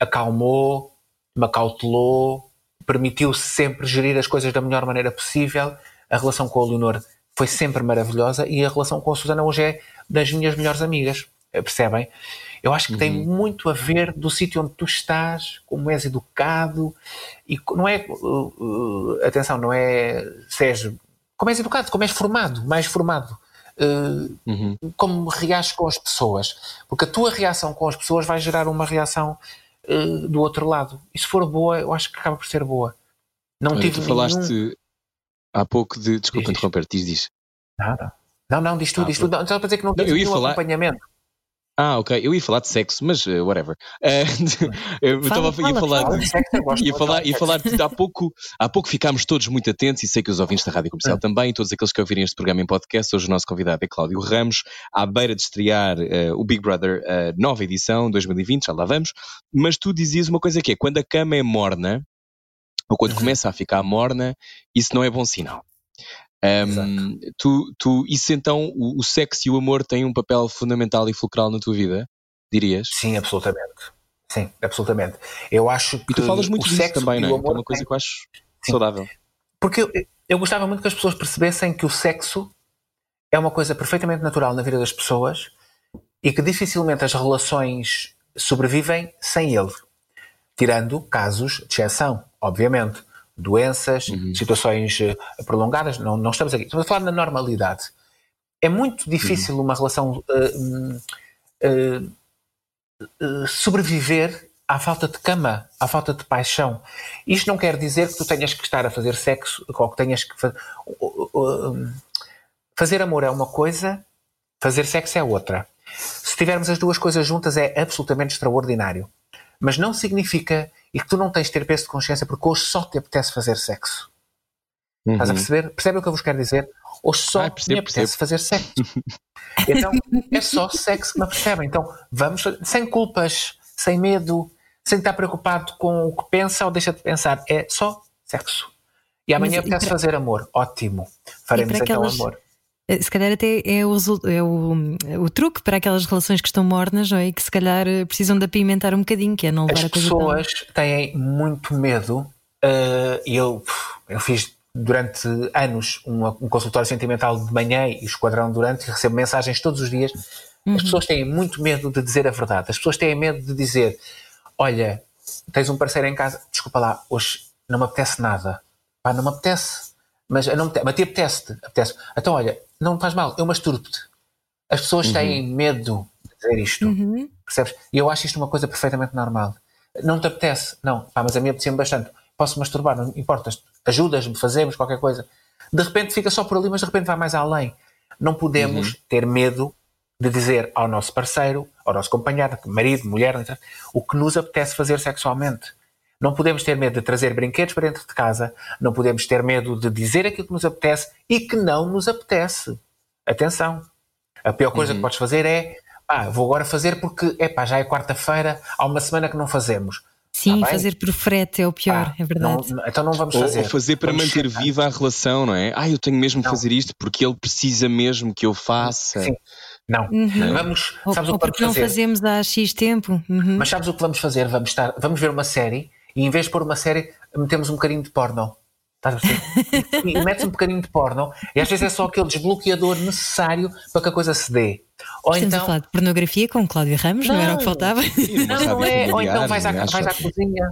acalmou, me acautelou, permitiu sempre gerir as coisas da melhor maneira possível. A relação com a Leonor foi sempre maravilhosa e a relação com a Susana hoje é das minhas melhores amigas. Percebem? Eu acho que uhum. tem muito a ver do sítio onde tu estás, como és educado, e não é, uh, uh, atenção, não é se és, como és educado, como és formado, mais formado. Uh, uhum. Como reages com as pessoas, porque a tua reação com as pessoas vai gerar uma reação uh, do outro lado. E se for boa, eu acho que acaba por ser boa. Não Olha, tive tu falaste, há pouco de. Desculpa interromper, diz, diz. Nada. Não, não, diz tudo, Ah, diz tudo. Não, só para dizer que não ia nenhum falar- acompanhamento. Ah, ok. Eu ia falar de sexo, mas uh, whatever. Uh, [LAUGHS] eu estava ia fala, falar. Fala de sexo, eu gosto Ia falar, ia falar de, há pouco, há pouco ficámos todos muito atentos e sei que os ouvintes da Rádio Comercial também, e todos aqueles que ouvirem este programa em podcast, hoje o nosso convidado é Cláudio Ramos, à beira de estrear eh, o Big Brother, nova edição, 2020, já lá vamos, mas tu dizias uma coisa que é, quando a cama é morna, ou quando começa a ficar morna, isso não é bom sinal. Ahm, tu, tu, isso então, o, o sexo e o amor têm um papel fundamental e fulcral na tua vida, dirias? Sim, absolutamente. Sim, absolutamente. Eu acho que E tu falas muito disso sexo também, não é? é uma coisa que eu acho Sim. saudável. Porque eu, eu gostava muito que as pessoas percebessem que o sexo é uma coisa perfeitamente natural na vida das pessoas e que dificilmente as relações sobrevivem sem ele. Tirando casos de exceção, obviamente. Doenças, Uhum. situações eh, prolongadas, não, não estamos aqui. Estamos a falar na normalidade. É muito difícil Uhum. uma relação hum, eh, eh, sobreviver à falta de cama, à falta de paixão. Isto não quer dizer que tu tenhas que estar a fazer sexo ou que tenhas que fa- um, fazer amor é uma coisa, fazer sexo é outra. Se tivermos as duas coisas juntas é absolutamente extraordinário. Mas não significa e que tu não tens de ter peso de consciência porque hoje só te apetece fazer sexo. Estás a Uhum. perceber? Percebe o que eu vos quero dizer? Hoje só Ah, percebo, me apetece fazer sexo. [LAUGHS] Então é só sexo que me apercebe. Então vamos sem culpas, sem medo, sem estar preocupado com o que pensa ou deixa de pensar. É só sexo. E amanhã Mas e apetece para- fazer amor. Ótimo. Faremos então aquelas- amor. Eh, Se calhar até é, o, é o, o truque para aquelas relações que estão mornas não é? e que se calhar eh, precisam de apimentar um bocadinho, que é não levar As a coisa tão... pessoas têm muito medo. eh, E eu, eu fiz durante anos uma- um consultório sentimental de manhã e esquadrão durante e recebo mensagens todos os dias. As pessoas têm muito medo de dizer a verdade. As pessoas têm medo de dizer: Olha, tens um parceiro em casa, desculpa lá, hoje não me apetece nada. Pá, não me apetece. Mas, eu não me apetece. mas te apetece-te. Apetece. Então, olha, não faz mal, eu masturbo-te. As pessoas têm medo de dizer isto. Uhum. Percebes? E eu acho isto uma coisa perfeitamente normal. Não te apetece? Não. Pá, mas a mim apetecia-me bastante. Posso masturbar, não importas. Ajudas-me, fazemos qualquer coisa. De repente fica só por ali, mas de repente vai mais além. Não podemos ter medo de dizer ao nosso parceiro, ao nosso companheiro, marido, mulher, o que nos apetece fazer sexualmente. Não podemos ter medo de trazer brinquedos para dentro de casa, não podemos ter medo de dizer aquilo que nos apetece e que não nos apetece. Atenção. A pior coisa que podes fazer é pá, vou agora fazer porque epá, já é quarta-feira, há uma semana que não fazemos. Sim, Tá bem? fazer por frete é o pior, Pá, é verdade. não- então não vamos Ou, fazer. ou fazer para Vamos manter sentar. viva a relação, não é? Ah, eu tenho mesmo Não. fazer isto porque ele precisa mesmo que eu faça. Sim. Não. Uhum. Vamos, Ou, sabes ou o que vamos porque não fazer? fazemos há X tempo. Uhum. Mas sabes o que vamos fazer? Vamos, estar, vamos ver uma série e em vez de pôr uma série, metemos um bocadinho de porno. Estás a perceber? [LAUGHS] e, e metes um bocadinho de porno e às vezes é só aquele desbloqueador necessário para que a coisa se dê. Ou Estamos então. a falar de pornografia com Cláudio Ramos, não, era o que Não. faltava? Sim, Não, não é. Ou então vais à, acho. vais à cozinha.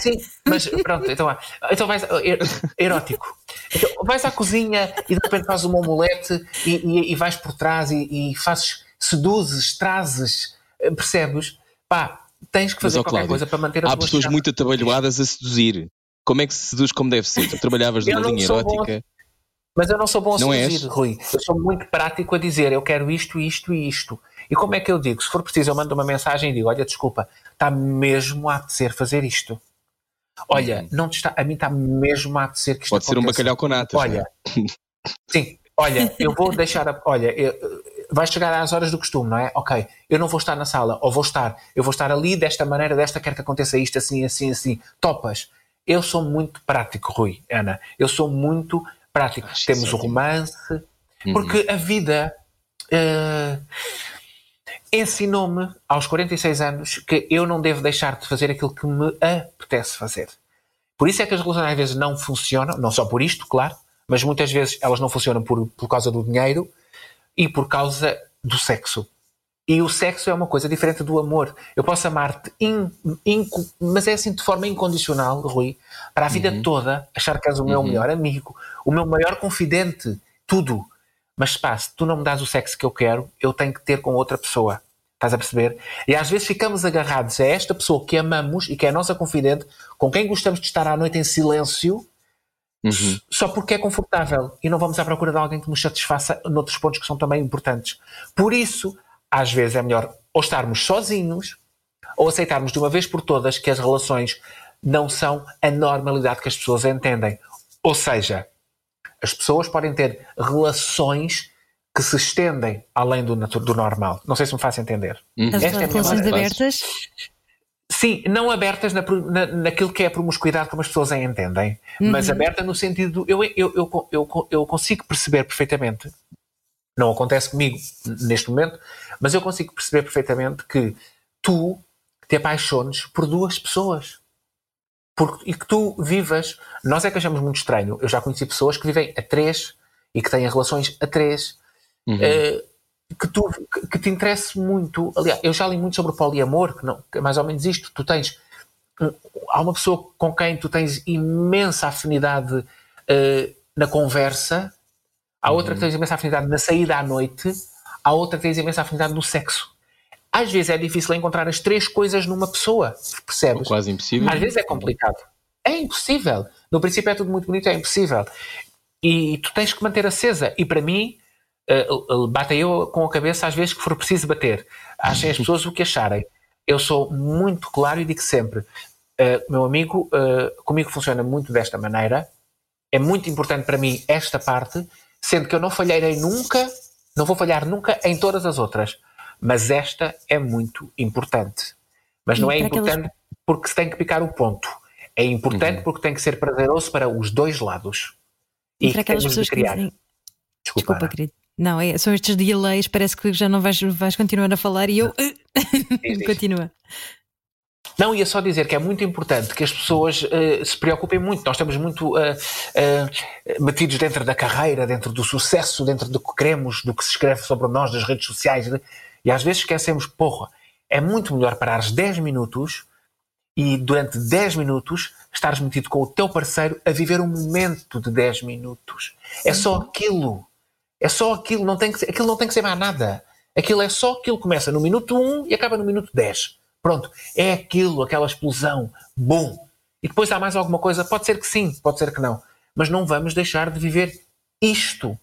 Sim, mas pronto, então, então vais. er- Erótico. Então, vais à cozinha e de repente fazes uma omelete e, e- e vais por trás e, e fazes, seduzes, trazes, eh, percebes? Pá, tens que Mas, fazer ó, qualquer Cláudio, coisa para manter a Há pessoas chama. muito atabalhoadas a seduzir. Como é que se seduz como deve ser? Tu trabalhavas numa não linha erótica. Mas eu não sou bom a Não seduzir, és? Rui. Eu sou muito prático a dizer eu quero isto, isto e isto. E como é que eu digo? Se for preciso, eu mando uma mensagem e digo: Olha, desculpa, está mesmo a apetecer fazer isto. Olha, não te está, a mim está mesmo a apetecer que isto Uhum. Pode ser um aconteça. bacalhau com natas. Olha, não é? sim, olha, eu vou [LAUGHS] deixar. A, olha, eu- vai chegar às horas do costume, não é? Ok, eu não vou estar na sala, ou vou estar, eu vou estar ali desta maneira, desta, quer que aconteça isto, assim, assim, assim. Topas. Eu sou muito prático, Rui, Ana. Eu sou muito prático. Acho Temos o romance, Uhum. porque a vida eh, ensinou-me aos 46 anos que eu não devo deixar de fazer aquilo que me apetece fazer. Por isso é que as relações às vezes não funcionam, não só por isto, claro, mas muitas vezes elas não funcionam por, por causa do dinheiro e por causa do sexo. E o sexo é uma coisa diferente do amor. Eu posso amar-te, mas é assim de forma incondicional, Rui, para a vida toda, achar que és o meu melhor amigo, o meu maior confidente, tudo. Mas pá, se tu não me dás o sexo que eu quero, eu tenho que ter com outra pessoa. Estás a perceber? E às vezes ficamos agarrados a esta pessoa que amamos e que é a nossa confidente, com quem gostamos de estar à noite em silêncio, Uhum. só porque é confortável e não vamos à procura de alguém que nos satisfaça noutros pontos que são também importantes. Por isso, às vezes é melhor ou estarmos sozinhos ou aceitarmos de uma vez por todas que as relações não são a normalidade que as pessoas entendem. Ou seja, as pessoas podem ter relações que se estendem além do, do normal. Não sei se me faço entender. Uhum. As Esta é relações abertas. Sim, não abertas na, na- naquilo que é a promiscuidade como as pessoas a entendem, mas aberta no sentido. Eu, eu, eu, eu, eu consigo perceber perfeitamente, não acontece comigo neste momento, mas eu consigo perceber perfeitamente que tu te apaixones por duas pessoas. Porque, e que tu vivas. Nós é que achamos muito estranho. Eu já conheci pessoas que vivem a três e que têm relações a três. Uhum. Eh, que, tu, que, que te interesse muito. Aliás, eu já li muito sobre o poliamor, que, não, que é mais ou menos isto. Tu tens. Há uma pessoa com quem tu tens imensa afinidade eh, na conversa, há outra que tens imensa afinidade na saída à noite, há outra que tens imensa afinidade no sexo. Às vezes é difícil encontrar as três coisas numa pessoa, percebes? Quase impossível. Às vezes é complicado. É impossível. No princípio é tudo muito bonito, é impossível. E tu tens que manter acesa. E para mim, uh, bata eu com a cabeça às vezes que for preciso bater. Achem as pessoas o que acharem. Eu sou muito claro e digo sempre: uh, meu amigo, uh, comigo funciona muito desta maneira. É muito importante para mim esta parte, sendo que eu não falharei nunca, não vou falhar nunca em todas as outras. Mas esta é muito importante. Mas E não é importante porque se tem que picar o ponto. É importante porque tem que ser prazeroso para os dois lados. E para aquelas pessoas que criar. dizem. Desculpa, Desculpa, querido. Não, é, são estes delays, parece que já não vais, vais continuar a falar e eu. Diz, diz. [LAUGHS] Continua. Não, ia só dizer que é muito importante que as pessoas eh, se preocupem muito. Nós estamos muito eh, eh, metidos dentro da carreira, dentro do sucesso, dentro do que queremos, do que se escreve sobre nós nas redes sociais. E às vezes esquecemos, porra, é muito melhor parares 10 minutos e durante 10 minutos estares metido com o teu parceiro a viver um momento de 10 minutos. É só aquilo. É só aquilo. Não tem que ser, aquilo não tem que ser mais nada. Aquilo é só aquilo. Começa no minuto 1 e acaba no minuto 10. Pronto. É aquilo, aquela explosão. Bom. E depois há mais alguma coisa? Pode ser que sim, pode ser que não. Mas não vamos deixar de viver isto.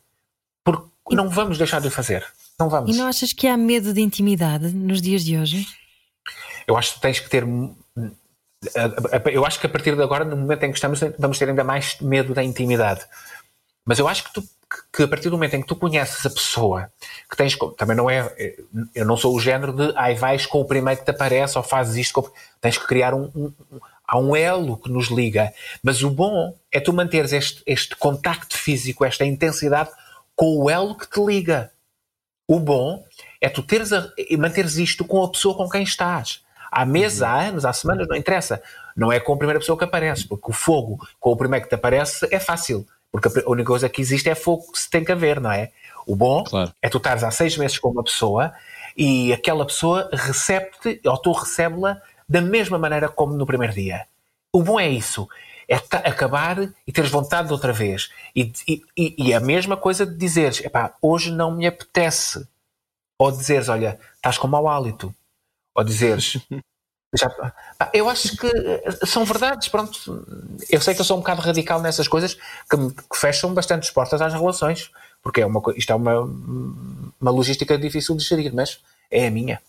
Porque não vamos deixar de o fazer. Não vamos. E não achas que há medo de intimidade nos dias de hoje? Eu acho que tens que ter. Eu acho que a partir de agora, no momento em que estamos, vamos ter ainda mais medo da intimidade. Mas eu acho que, tu, que a partir do momento em que tu conheces a pessoa, que tens. Também não é. Eu não sou o género de. Ai, vais com o primeiro que te aparece ou fazes isto. Com, tens que criar um, um. Há um elo que nos liga. Mas o bom é tu manteres este, este contacto físico, esta intensidade, com o elo que te liga. O bom é tu teres a, manteres isto com a pessoa com quem estás. Há meses, há anos, há semanas, não interessa. Não é com a primeira pessoa que aparece, porque o fogo com o primeiro que te aparece é fácil. Porque a única coisa que existe é fogo que se tem que haver, não é? O bom Claro. é tu estares há seis meses com uma pessoa e aquela pessoa recebe-te, ou tu recebe-la da mesma maneira como no primeiro dia. O bom é isso. É acabar e teres vontade de outra vez. E, e, e- e a mesma coisa de dizeres, epá, hoje não me apetece. Ou dizeres, olha, estás com mau hálito. Ou dizeres, [LAUGHS] já- eu acho que eh, são verdades, pronto. Eu sei que eu sou um bocado radical nessas coisas que, me- que fecham bastante as portas às relações. Porque é uma, isto é uma, uma logística difícil de gerir, mas é a minha.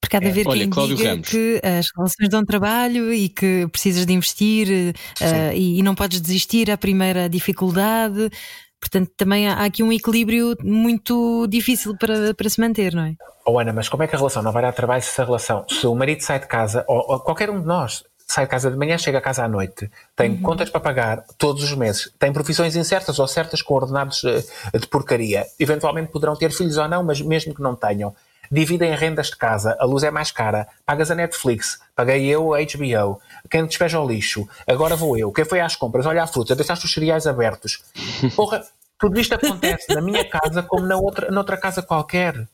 Porque há de haver Olha, quem Cláudio diga Ramos. que as relações dão trabalho e que precisas de investir eh, e, e não podes desistir à primeira dificuldade. Portanto, também há aqui um equilíbrio muito difícil para, para se manter, não é? Oh Ana, mas como é que a relação não vai dar trabalho se a relação, se o marido sai de casa, ou, ou qualquer um de nós sai de casa de manhã, chega a casa à noite, tem contas para pagar todos os meses, tem profissões incertas ou certas com ordenados eh, de porcaria, eventualmente poderão ter filhos ou não, mas mesmo que não tenham, dividem rendas de casa, a luz é mais cara, pagas a Netflix, paguei eu a HBO, quem despeja o lixo, agora vou eu, quem foi às compras, olha a fruta, deixaste os cereais abertos. [LAUGHS] Porra, tudo isto acontece na minha casa como na outra, noutra casa qualquer.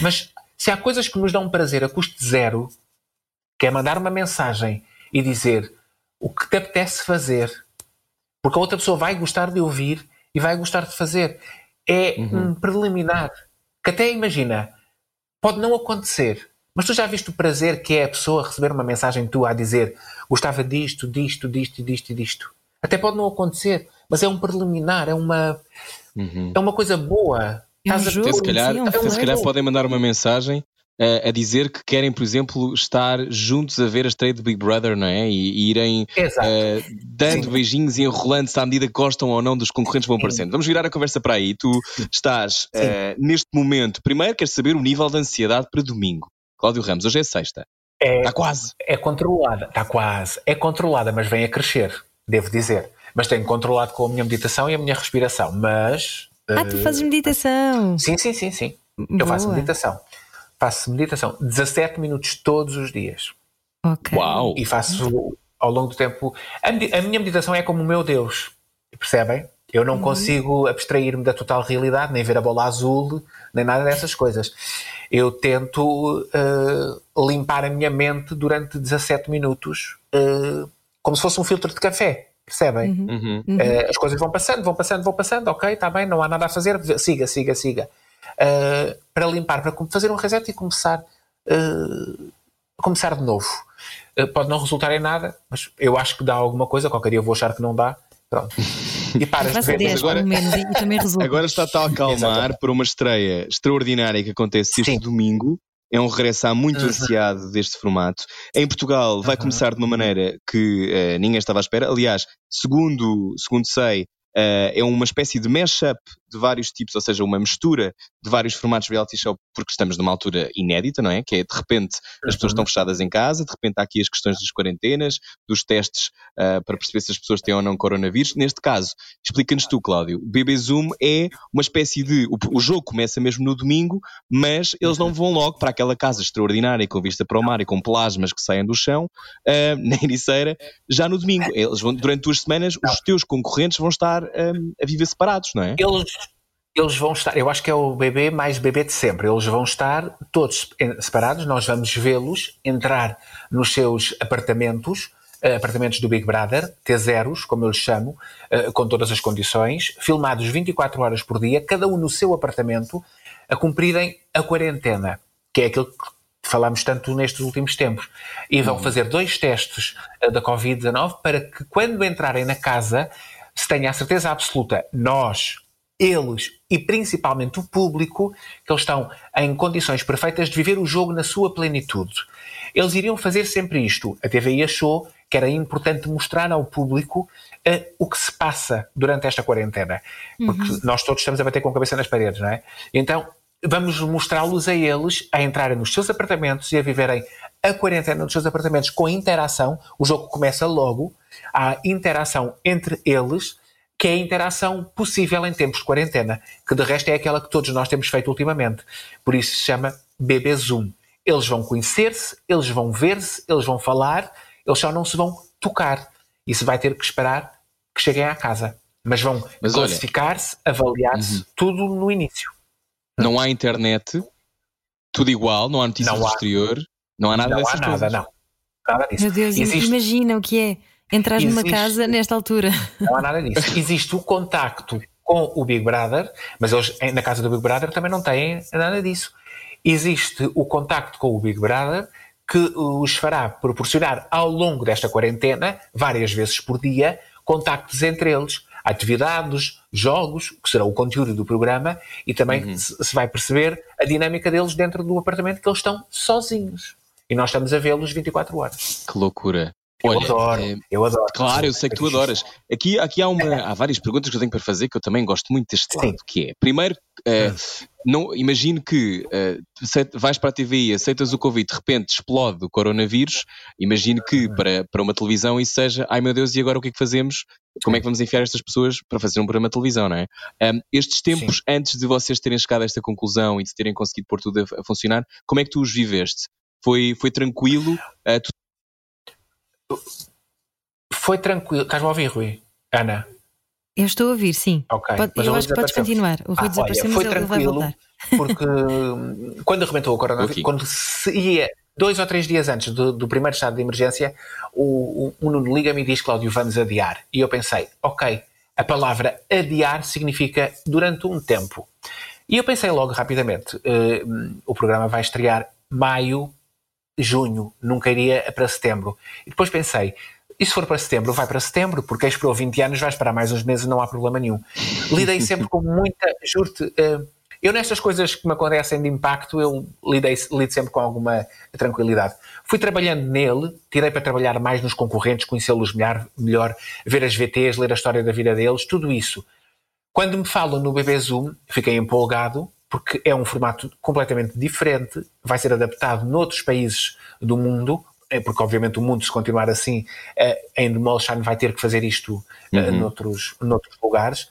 Mas se há coisas que nos dão prazer a custo zero, que é mandar uma mensagem e dizer o que te apetece fazer, porque a outra pessoa vai gostar de ouvir e vai gostar de fazer, é um preliminar. Que até imagina, pode não acontecer, mas tu já viste o prazer que é a pessoa receber uma mensagem tua a dizer gostava disto, disto, disto, disto e disto. Até pode não acontecer, mas é um preliminar, é uma, Uhum. é uma coisa boa. É um Estás a- jogo. Se calhar, sim, é um se calhar podem mandar uma mensagem eh, a dizer que querem, por exemplo, estar juntos a ver a estreia de Big Brother, não é? E, e irem eh, dando Sim. beijinhos e enrolando-se à medida que gostam ou não dos concorrentes que vão aparecendo. Vamos virar a conversa para aí. Tu estás eh, neste momento, primeiro queres saber o nível de ansiedade para domingo. Cláudio Ramos, hoje é sexta. É, Está quase. é controlada, está quase. É controlada, mas vem a crescer, devo dizer. Mas tenho controlado com a minha meditação e a minha respiração. Mas. Ah, tu fazes meditação. Sim, sim, sim, sim. Eu faço Boa. meditação. Faço meditação 17 minutos todos os dias. Ok. Uau! E faço ao longo do tempo. A, a minha meditação é como o meu Deus. Percebem? Eu não consigo abstrair-me da total realidade, nem ver a bola azul, nem nada dessas coisas. Eu tento eh, limpar a minha mente durante 17 minutos, eh, como se fosse um filtro de café. Percebem? Uhum. Eh, as coisas vão passando, vão passando, vão passando, ok, está bem, não há nada a fazer, siga, siga, siga. Eh, para limpar, para fazer um reset e começar, eh, começar de novo. Eh, pode não resultar em nada, mas eu acho que dá alguma coisa, qualquer dia eu vou achar que não dá. Pronto. E paras de ver. 10 agora-. [LAUGHS] Agora está-te a acalmar por uma estreia extraordinária que acontece este Sim. domingo. É um regresso há muito Uhum. ansiado deste formato. Em Portugal vai Uhum. começar de uma maneira que eh, ninguém estava à espera. Aliás, segundo, segundo sei, eh, é uma espécie de mashup de vários tipos, ou seja, uma mistura de vários formatos de reality show, porque estamos numa altura inédita, não é? Que é de repente as pessoas estão fechadas em casa, de repente há aqui as questões das quarentenas, dos testes ah, para perceber se as pessoas têm ou não coronavírus. Neste caso, explica-nos tu, Cláudio. O BB Zoom é uma espécie de. O, o jogo começa mesmo no domingo, mas eles não vão logo para aquela casa extraordinária com vista para o mar e com plasmas que saem do chão, ah, [LAUGHS] na Ericeira, já no domingo. Eles vão, durante duas semanas, os teus concorrentes vão estar ah, a viver separados, não é? Eles, eles vão estar, eu acho que é o bebê mais bebê de sempre. Eles vão estar todos separados, nós vamos vê-los entrar nos seus apartamentos, eh, apartamentos do Big Brother, T0s, como eu lhes chamo, eh, com todas as condições, filmados 24 horas por dia, cada um no seu apartamento, a cumprirem a quarentena, que é aquilo que falámos tanto nestes últimos tempos. E vão fazer dois testes eh, da Covid-19 para que, quando entrarem na casa, se tenha a certeza absoluta, nós, eles e principalmente o público, que eles estão em condições perfeitas de viver o jogo na sua plenitude. Eles iriam fazer sempre isto. A TVI achou que era importante mostrar ao público eh, o que se passa durante esta quarentena. Porque nós todos estamos a bater com a cabeça nas paredes, não é? Então, vamos mostrá-los a eles a entrarem nos seus apartamentos e a viverem a quarentena nos seus apartamentos com interação. O jogo começa logo. Há interação entre eles que é a interação possível em tempos de quarentena, que de resto é aquela que todos nós temos feito ultimamente. Por isso se chama Bebê Zoom. Eles vão conhecer-se, eles vão ver-se, eles vão falar, eles só não se vão tocar. Isso vai ter que esperar que cheguem à casa. Mas vão Mas olha- classificar-se, avaliar-se, tudo no início. Não há internet, tudo igual, não há notícias Não do há. exterior, não há nada não há dessas nada, coisas. não. Nada disso. Meu Deus, Existe- imagina o que é entrar numa Existe- casa nesta altura. Não há nada [LAUGHS] disso. Existe o contacto com o Big Brother, mas eles na casa do Big Brother também não têm nada disso. Existe o contacto com o Big Brother que os fará proporcionar ao longo desta quarentena, várias vezes por dia, contactos entre eles, atividades, jogos, que será o conteúdo do programa, e também se se vai perceber a dinâmica deles dentro do apartamento que eles estão sozinhos. E nós estamos a vê-los 24 horas. Que loucura. Eu Olha, adoro, eh, eu adoro. Claro, eu sei que tu adoras. Aqui, aqui há, uma, há várias perguntas que eu tenho para fazer que eu também gosto muito deste Sim. lado, que é, primeiro, eh, não, imagino que eh, vais para a TV, aceitas o convite, de repente explode o coronavírus, imagino que para, para uma televisão isso seja, ai meu Deus, e agora o que é que fazemos? Como é que vamos enfiar estas pessoas para fazer um programa de televisão, não é? Um, estes tempos antes de vocês terem chegado a esta conclusão e de terem conseguido pôr tudo a, a funcionar, como é que tu os viveste? Foi, foi tranquilo? Eh, tu Foi tranquilo. Estás-me a ouvir, Rui? Ana? Eu estou a ouvir, sim. Ok. Pode- mas eu acho que podes continuar. O Rui Ah, desapareceu, olha, mas foi ele, ele vai tranquilo, voltar. porque hum, quando arrebentou o coronavírus, Aqui. quando se ia, dois ou três dias antes do, do primeiro estado de emergência, o, o, o Nuno liga-me e diz, Cláudio, vamos adiar. E eu pensei, ok, a palavra adiar significa durante um tempo. E eu pensei logo rapidamente, hum, o programa vai estrear maio, junho, nunca iria para setembro. E depois pensei, E se for para setembro, vai para setembro, porque esperou 20 anos, vai esperar mais uns meses, não há problema nenhum. Lidei [LAUGHS] sempre com muita. Juro-te, uh, eu nestas coisas que me acontecem de impacto, eu lidei, lido sempre com alguma tranquilidade. Fui trabalhando nele, tirei para trabalhar mais nos concorrentes, conhecê-los melhor, melhor, ver as VTs, ler a história da vida deles, tudo isso. Quando me falam no BB Zoom, fiquei empolgado, porque é um formato completamente diferente, vai ser adaptado noutros países do mundo, é porque obviamente o mundo, se continuar assim, uh, em Demolshan vai ter que fazer isto uh, uhum. noutros, noutros lugares.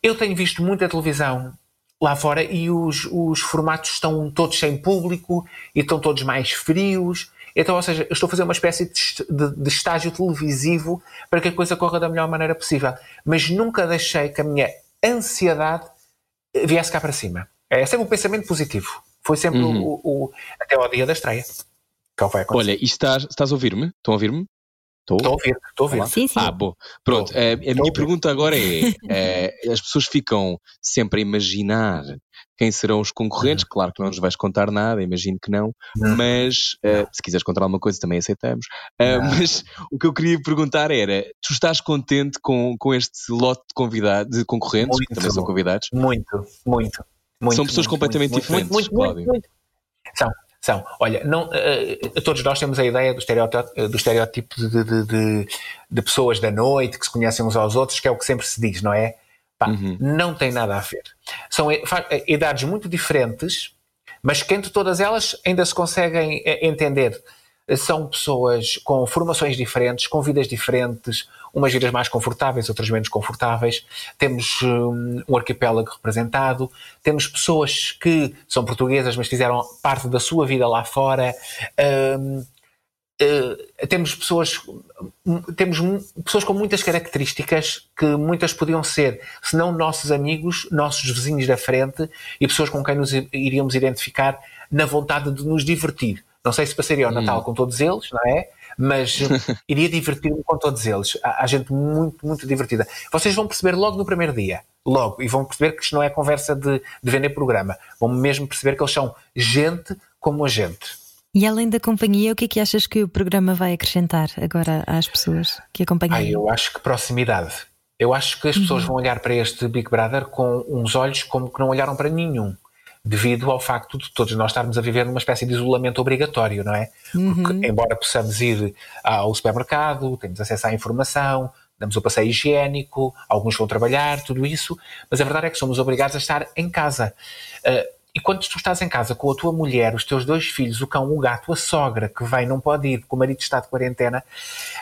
Eu tenho visto muita televisão lá fora e os, os formatos estão todos sem público e estão todos mais frios. Então, ou seja, eu estou a fazer uma espécie de, de, estágio televisivo para que a coisa corra da melhor maneira possível. Mas nunca deixei que a minha ansiedade viesse cá para cima. É sempre um pensamento positivo. Foi sempre uhum. o, o, até ao dia da estreia. Que vai acontecer. Olha, e estás, estás a ouvir-me? Estão a ouvir-me? Estou? Estou a ouvir, estou a ouvir. Sim, sim. Ah, bom. Pronto, a, a minha pergunta agora é, é, [LAUGHS] as pessoas ficam sempre a imaginar quem serão os concorrentes, uhum. claro que não nos vais contar nada, imagino que não, não. mas uh, se quiseres contar alguma coisa também aceitamos. Uh, mas o que eu queria perguntar era, tu estás contente com, com este lote de convidados, de concorrentes, muito, que também são convidados? Muito, muito. Muito são pessoas muito, completamente muito, diferentes, muito, Cláudio. Muito, São, são. Olha, não, uh, todos nós temos a ideia do estereótipo, eh, do estereótipo de, de, de, de, pessoas da noite que se conhecem uns aos outros, que é o que sempre se diz, não é? Pá, uhum. Não tem nada a ver. São idades muito diferentes, mas que entre todas elas ainda se conseguem entender são pessoas com formações diferentes, com vidas diferentes, umas vidas mais confortáveis, outras menos confortáveis. Temos um, um arquipélago representado, temos pessoas que são portuguesas, mas fizeram parte da sua vida lá fora. Um, Uh, temos pessoas temos pessoas com muitas características que muitas podiam ser, se não nossos amigos, nossos vizinhos da frente e pessoas com quem nos iríamos identificar na vontade de nos divertir. Não sei se passaria o Natal hum. com todos eles, não é? Mas [LAUGHS] iria divertir-me com todos eles. Há, há, gente muito, muito divertida. Vocês vão perceber logo no primeiro dia, logo, e vão perceber que isto não é conversa de, de vender programa. Vão mesmo perceber que eles são gente como a gente. E além da companhia, o que é que achas que o programa vai acrescentar agora às pessoas que acompanham? Ah, eu acho que proximidade. Eu acho que as pessoas uhum. vão olhar para este Big Brother com uns olhos como que não olharam para nenhum devido ao facto de todos nós estarmos a viver numa espécie de isolamento obrigatório, não é? Uhum. Porque, embora possamos ir ao supermercado, temos acesso à informação, damos o passeio higiênico, alguns vão trabalhar, tudo isso, mas a verdade é que somos obrigados a estar em casa. Uh, e quando tu estás em casa com a tua mulher, os teus dois filhos, o cão, o gato, a sogra que vem, não pode ir porque o marido está de quarentena,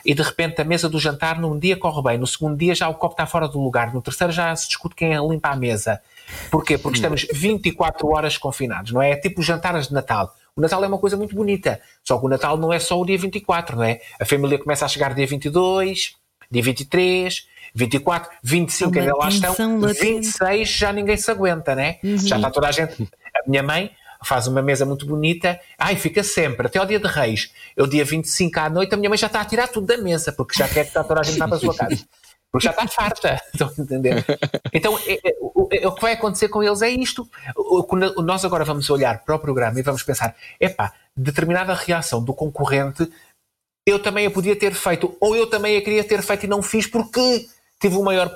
e de repente a mesa do jantar num dia corre bem, no segundo dia já o copo está fora do lugar, no terceiro já se discute quem é limpa a mesa. Porquê? Porque estamos 24 horas confinados, não é? É tipo jantares de Natal. O Natal é uma coisa muito bonita, só que o Natal não é só o dia 24, não é? A família começa a chegar dia 22, dia 23, 24, 25 ainda lá estão, 26 já ninguém se aguenta, né? Uhum. Já está toda a gente. A minha mãe faz uma mesa muito bonita, ai, fica sempre, até ao dia de Reis. Eu, dia 25 à noite, a minha mãe já está a tirar tudo da mesa, porque já quer que toda a gente vá para a sua casa. Porque já está [LAUGHS] farta, [LAUGHS] estão a entender? Então, é, é, o, é, o, que vai acontecer com eles é isto. O, o, nós agora vamos olhar para o programa e vamos pensar, epá, determinada reação do concorrente eu também a podia ter feito, ou eu também a queria ter feito e não fiz porque tive o maior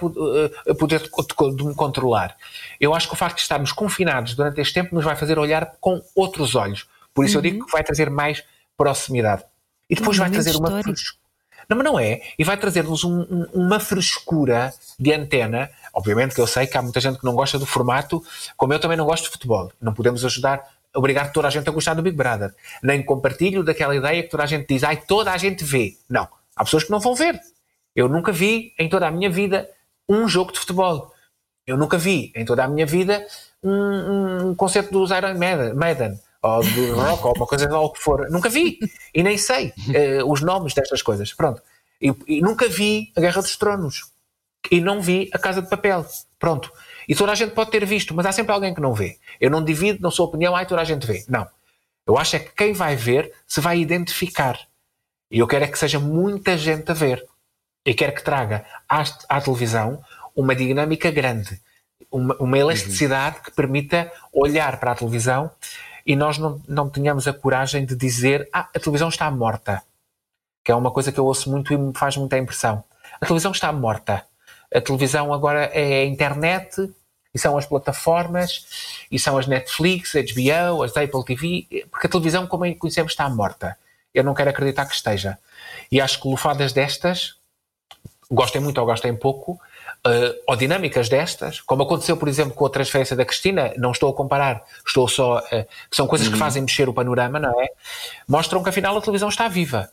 eh, poder de me controlar. Eu acho que o facto de estarmos confinados durante este tempo nos vai fazer olhar com outros olhos. Por isso uhum. eu digo que vai trazer mais proximidade. E depois um vai trazer uma frescura. Não, mas não é. E vai trazer-nos um, um, uma frescura de antena. Obviamente que eu sei que há muita gente que não gosta do formato, como eu também não gosto de futebol. Não podemos ajudar, obrigar toda a gente a gostar do Big Brother. Nem compartilho daquela ideia que toda a gente diz, ai, toda a gente vê. Não. Há pessoas que não vão ver. Eu nunca vi em toda a minha vida um jogo de futebol. Eu nunca vi em toda a minha vida um, um concerto dos Iron Maiden, ou do rock, ou uma coisa ou o que for. Nunca vi. E nem sei uh, os nomes destas coisas. Pronto. E, e, nunca vi a Guerra dos Tronos. E não vi a Casa de Papel. Pronto. E toda a gente pode ter visto, mas há sempre alguém que não vê. Eu não divido, não sou opinião, ai, toda a gente vê. Não. Eu acho é que quem vai ver se vai identificar. E eu quero é que seja muita gente a ver e quer que traga à, à televisão uma dinâmica grande, uma, uma elasticidade uhum. que permita olhar para a televisão e nós não, não tenhamos a coragem de dizer ah, a televisão está morta. que é uma coisa que eu ouço muito e me faz muita impressão. A televisão está morta. A televisão agora é a internet e são as plataformas e são as Netflix, HBO, as Apple TV, porque a televisão, como a conhecemos, está morta. Eu não quero acreditar que esteja. E acho que lufadas destas, gostem muito ou gostem pouco, uh, ou dinâmicas destas, como aconteceu, por exemplo, com a transferência da Cristina, não estou a comparar, estou só. Uh, são coisas uhum. que fazem mexer o panorama, não é? Mostram que afinal a televisão está viva.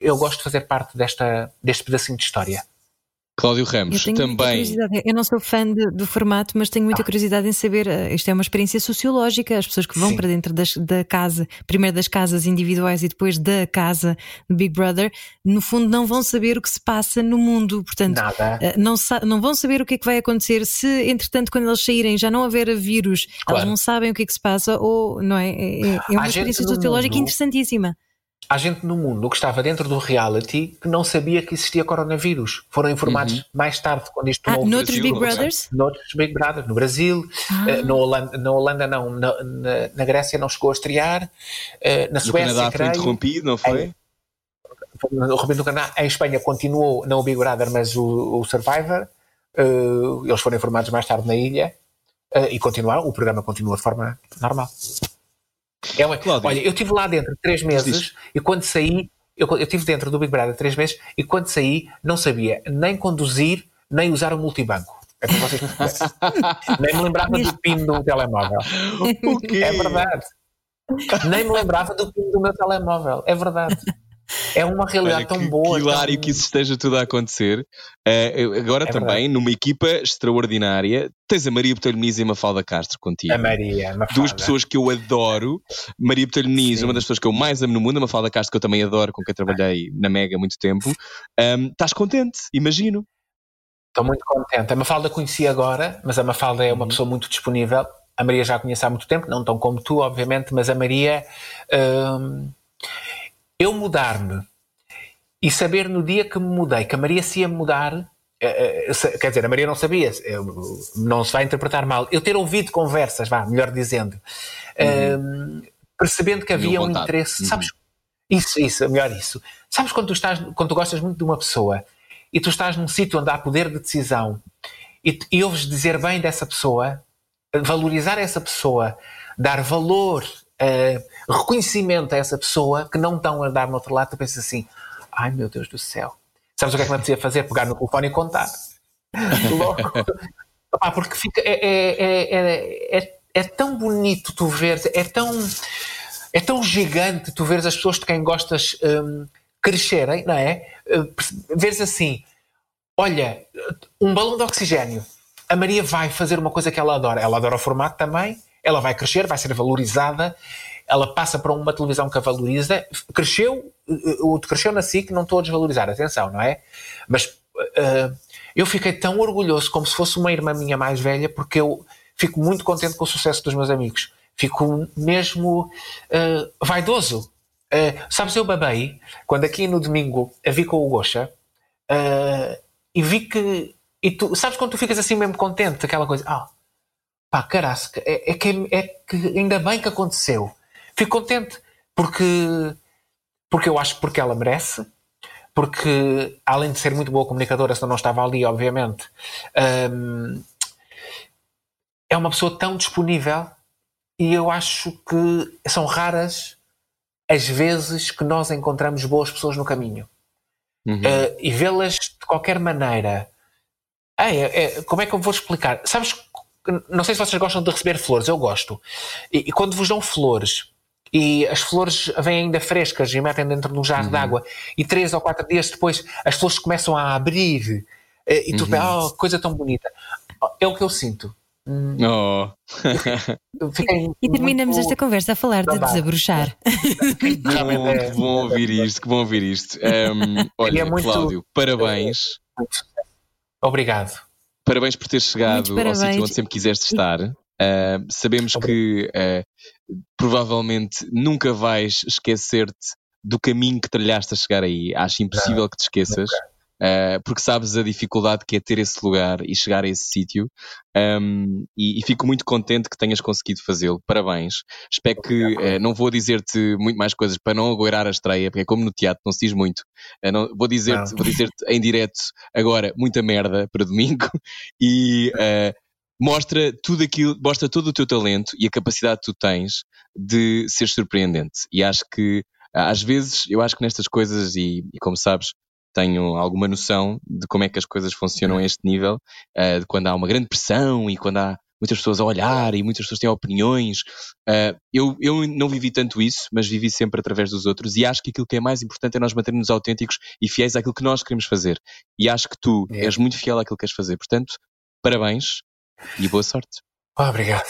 Eu gosto de fazer parte desta, deste pedacinho de história. Cláudio Ramos, eu também. Eu não sou fã de, do formato, mas tenho muita ah. curiosidade em saber. Uh, isto é uma experiência sociológica. As pessoas que vão Sim. para dentro das, da casa, primeiro das casas individuais e depois da casa do Big Brother, no fundo não vão saber o que se passa no mundo. Portanto, uh, não, não vão saber o que é que vai acontecer se, entretanto, quando eles saírem já não haver vírus, claro. eles não sabem o que é que se passa, ou não é? É, é uma experiência sociológica mundo... interessantíssima. Há gente no mundo que estava dentro do reality que não sabia que existia coronavírus. Foram informados uhum. mais tarde, quando isto tomou ah, Noutros Big Brothers? Noutros Big Brothers, no Brasil, ah. uh, na, Holanda, na Holanda não, na, na, na, Grécia não chegou a estrear, uh, na Suécia. No Canadá foi interrompido, não foi? Em, interrompido no Canadá. Em Espanha continuou, não o Big Brother, mas o, o Survivor. Uh, eles foram informados mais tarde na ilha e continuaram, o programa continua de forma normal. É uma, olha, eu estive lá dentro três meses e quando saí, eu, eu estive dentro do Big Brother três meses e quando saí não sabia nem conduzir nem usar o multibanco. É para vocês [LAUGHS] Nem me lembrava do PIN do telemóvel. O quê? É verdade. Nem me lembrava do PIN do meu telemóvel. É verdade. É uma realidade Olha, tão que, boa. Que hilário tão... que isso esteja tudo a acontecer. Uh, agora é também, verdade. numa equipa extraordinária, tens a Maria Botelho Muniz e a Mafalda Castro contigo. A Maria, Mafalda. Duas pessoas que eu adoro. Maria Botelho Muniz, uma das pessoas que eu mais amo no mundo, a Mafalda Castro, que eu também adoro, com quem trabalhei na Mega há muito tempo. Um, estás contente, imagino. Estou muito contente. A Mafalda conheci agora, mas a Mafalda é uma uhum. pessoa muito disponível. A Maria já a conheço há muito tempo, não tão como tu, obviamente, mas a Maria. Hum, eu mudar-me e saber no dia que me mudei que a Maria se ia mudar, eh, eh, quer dizer, a Maria não sabia, não se vai interpretar mal, eu ter ouvido conversas, vá, melhor dizendo, uhum. percebendo que havia um interesse, uhum. sabes? Isso, isso, melhor isso. Sabes quando tu estás, quando tu gostas muito de uma pessoa e tu estás num sítio onde há poder de decisão e, e ouves dizer bem dessa pessoa, valorizar essa pessoa, dar valor uh, reconhecimento a essa pessoa que não estão a dar no outro lado, tu pensas assim: ai meu Deus do céu, sabes o que é que me apetecia fazer? Pegar no telefone e contar. [LAUGHS] Logo. porque fica, é, é, é, é, é tão bonito tu veres, é tão, é tão gigante tu veres as pessoas de quem gostas um, crescerem, não é? Uh, veres assim, olha, um balão de oxigênio. A Maria vai fazer uma coisa que ela adora. Ela adora o formato também, ela vai crescer, vai ser valorizada, ela passa para uma televisão que a valoriza. Cresceu, o cresceu na SIC, não estou a desvalorizar, atenção, não é? Mas uh, eu fiquei tão orgulhoso, como se fosse uma irmã minha mais velha, porque eu fico muito contente com o sucesso dos meus amigos. Fico mesmo uh, vaidoso. Uh, sabes, eu babei quando aqui no domingo a vi com o Gosha e vi que. E tu, sabes quando tu ficas assim mesmo contente, aquela coisa, ah, pá, carasca, é, é, que, é que ainda bem que aconteceu. Fico contente, porque, porque eu acho porque ela merece, porque além de ser muito boa comunicadora, se não estava ali, obviamente, hum, é uma pessoa tão disponível e eu acho que são raras as vezes que nós encontramos boas pessoas no caminho. Uhum. Uh, e vê-las de qualquer maneira. É, é, como é que eu vou explicar? Sabes não sei se vocês gostam de receber flores, eu gosto. E, e, quando vos dão flores e as flores vêm ainda frescas e metem dentro de um jarro uhum. de água e três ou quatro dias depois as flores começam a abrir eh, e tu uhum. oh, coisa tão bonita. É o que eu sinto. Hum. Oh. [LAUGHS] e terminamos esta conversa a falar de desabrochar. que bom, é, que bom ouvir [LAUGHS] isto, que bom ouvir isto. [LAUGHS] Um, olha, é muito... Cláudio, parabéns. Obrigado. Parabéns por ter chegado ao sítio onde sempre quiseste estar. Uh, sabemos que uh, provavelmente nunca vais esquecer-te do caminho que trilhaste a chegar aí. Acho impossível não, que te esqueças. Uh, porque sabes a dificuldade que é ter esse lugar e chegar a esse sítio. Um, e, e, fico muito contente que tenhas conseguido fazê-lo. Parabéns. Espero que uh, não vou dizer-te muito mais coisas para não agoirar a estreia, porque é como no teatro, não se diz muito. Uh, não, vou dizer-te dizer em direto agora muita merda para domingo [LAUGHS] e mostra tudo aquilo, mostra todo o teu talento e a capacidade que tu tens de ser surpreendente. E acho que, às vezes, eu acho que nestas coisas, e, e como sabes, tenho alguma noção de como é que as coisas funcionam a este nível, uh, de quando há uma grande pressão e quando há muitas pessoas a olhar e muitas pessoas têm opiniões. Uh, eu, eu não vivi tanto isso, mas vivi sempre através dos outros e acho que aquilo que é mais importante é nós mantermos autênticos e fiéis àquilo que nós queremos fazer. E acho que tu é. és muito fiel àquilo que queres fazer. Portanto, parabéns e boa sorte. Oh, obrigado.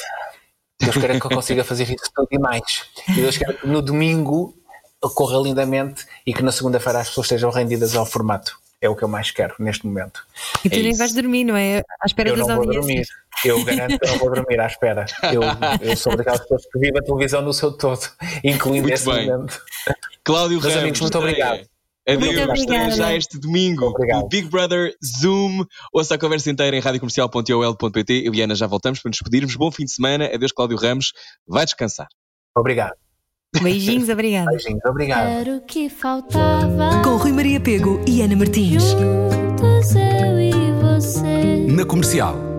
Deus queira que eu consiga fazer isso tudo e mais. Deus queira que no domingo ocorra lindamente e que na segunda-feira as pessoas estejam rendidas ao formato. É o que eu mais quero neste momento. E tu é nem isso. vais dormir, não é? À espera eu das não audiências. vou dormir. Eu garanto que eu não vou dormir à espera. Eu, eu sou daquelas pessoas que vivem a televisão no seu todo, incluindo muito esse bem. momento. Cláudio Meus Ramos, amigos, muito obrigado. Adeus, já este domingo. Obrigado. O Big Brother Zoom. Ouça a conversa inteira em radiocomercial.ol.pt. Eu e Ana já voltamos para nos despedirmos. Bom fim de semana. Adeus, Cláudio Ramos. Vai descansar. Obrigado. Beijinhos, obrigado. Beijinhos, obrigado. Era o que faltava. Com Rui Maria Pego e Ana Martins. Juntos eu e você. Na comercial.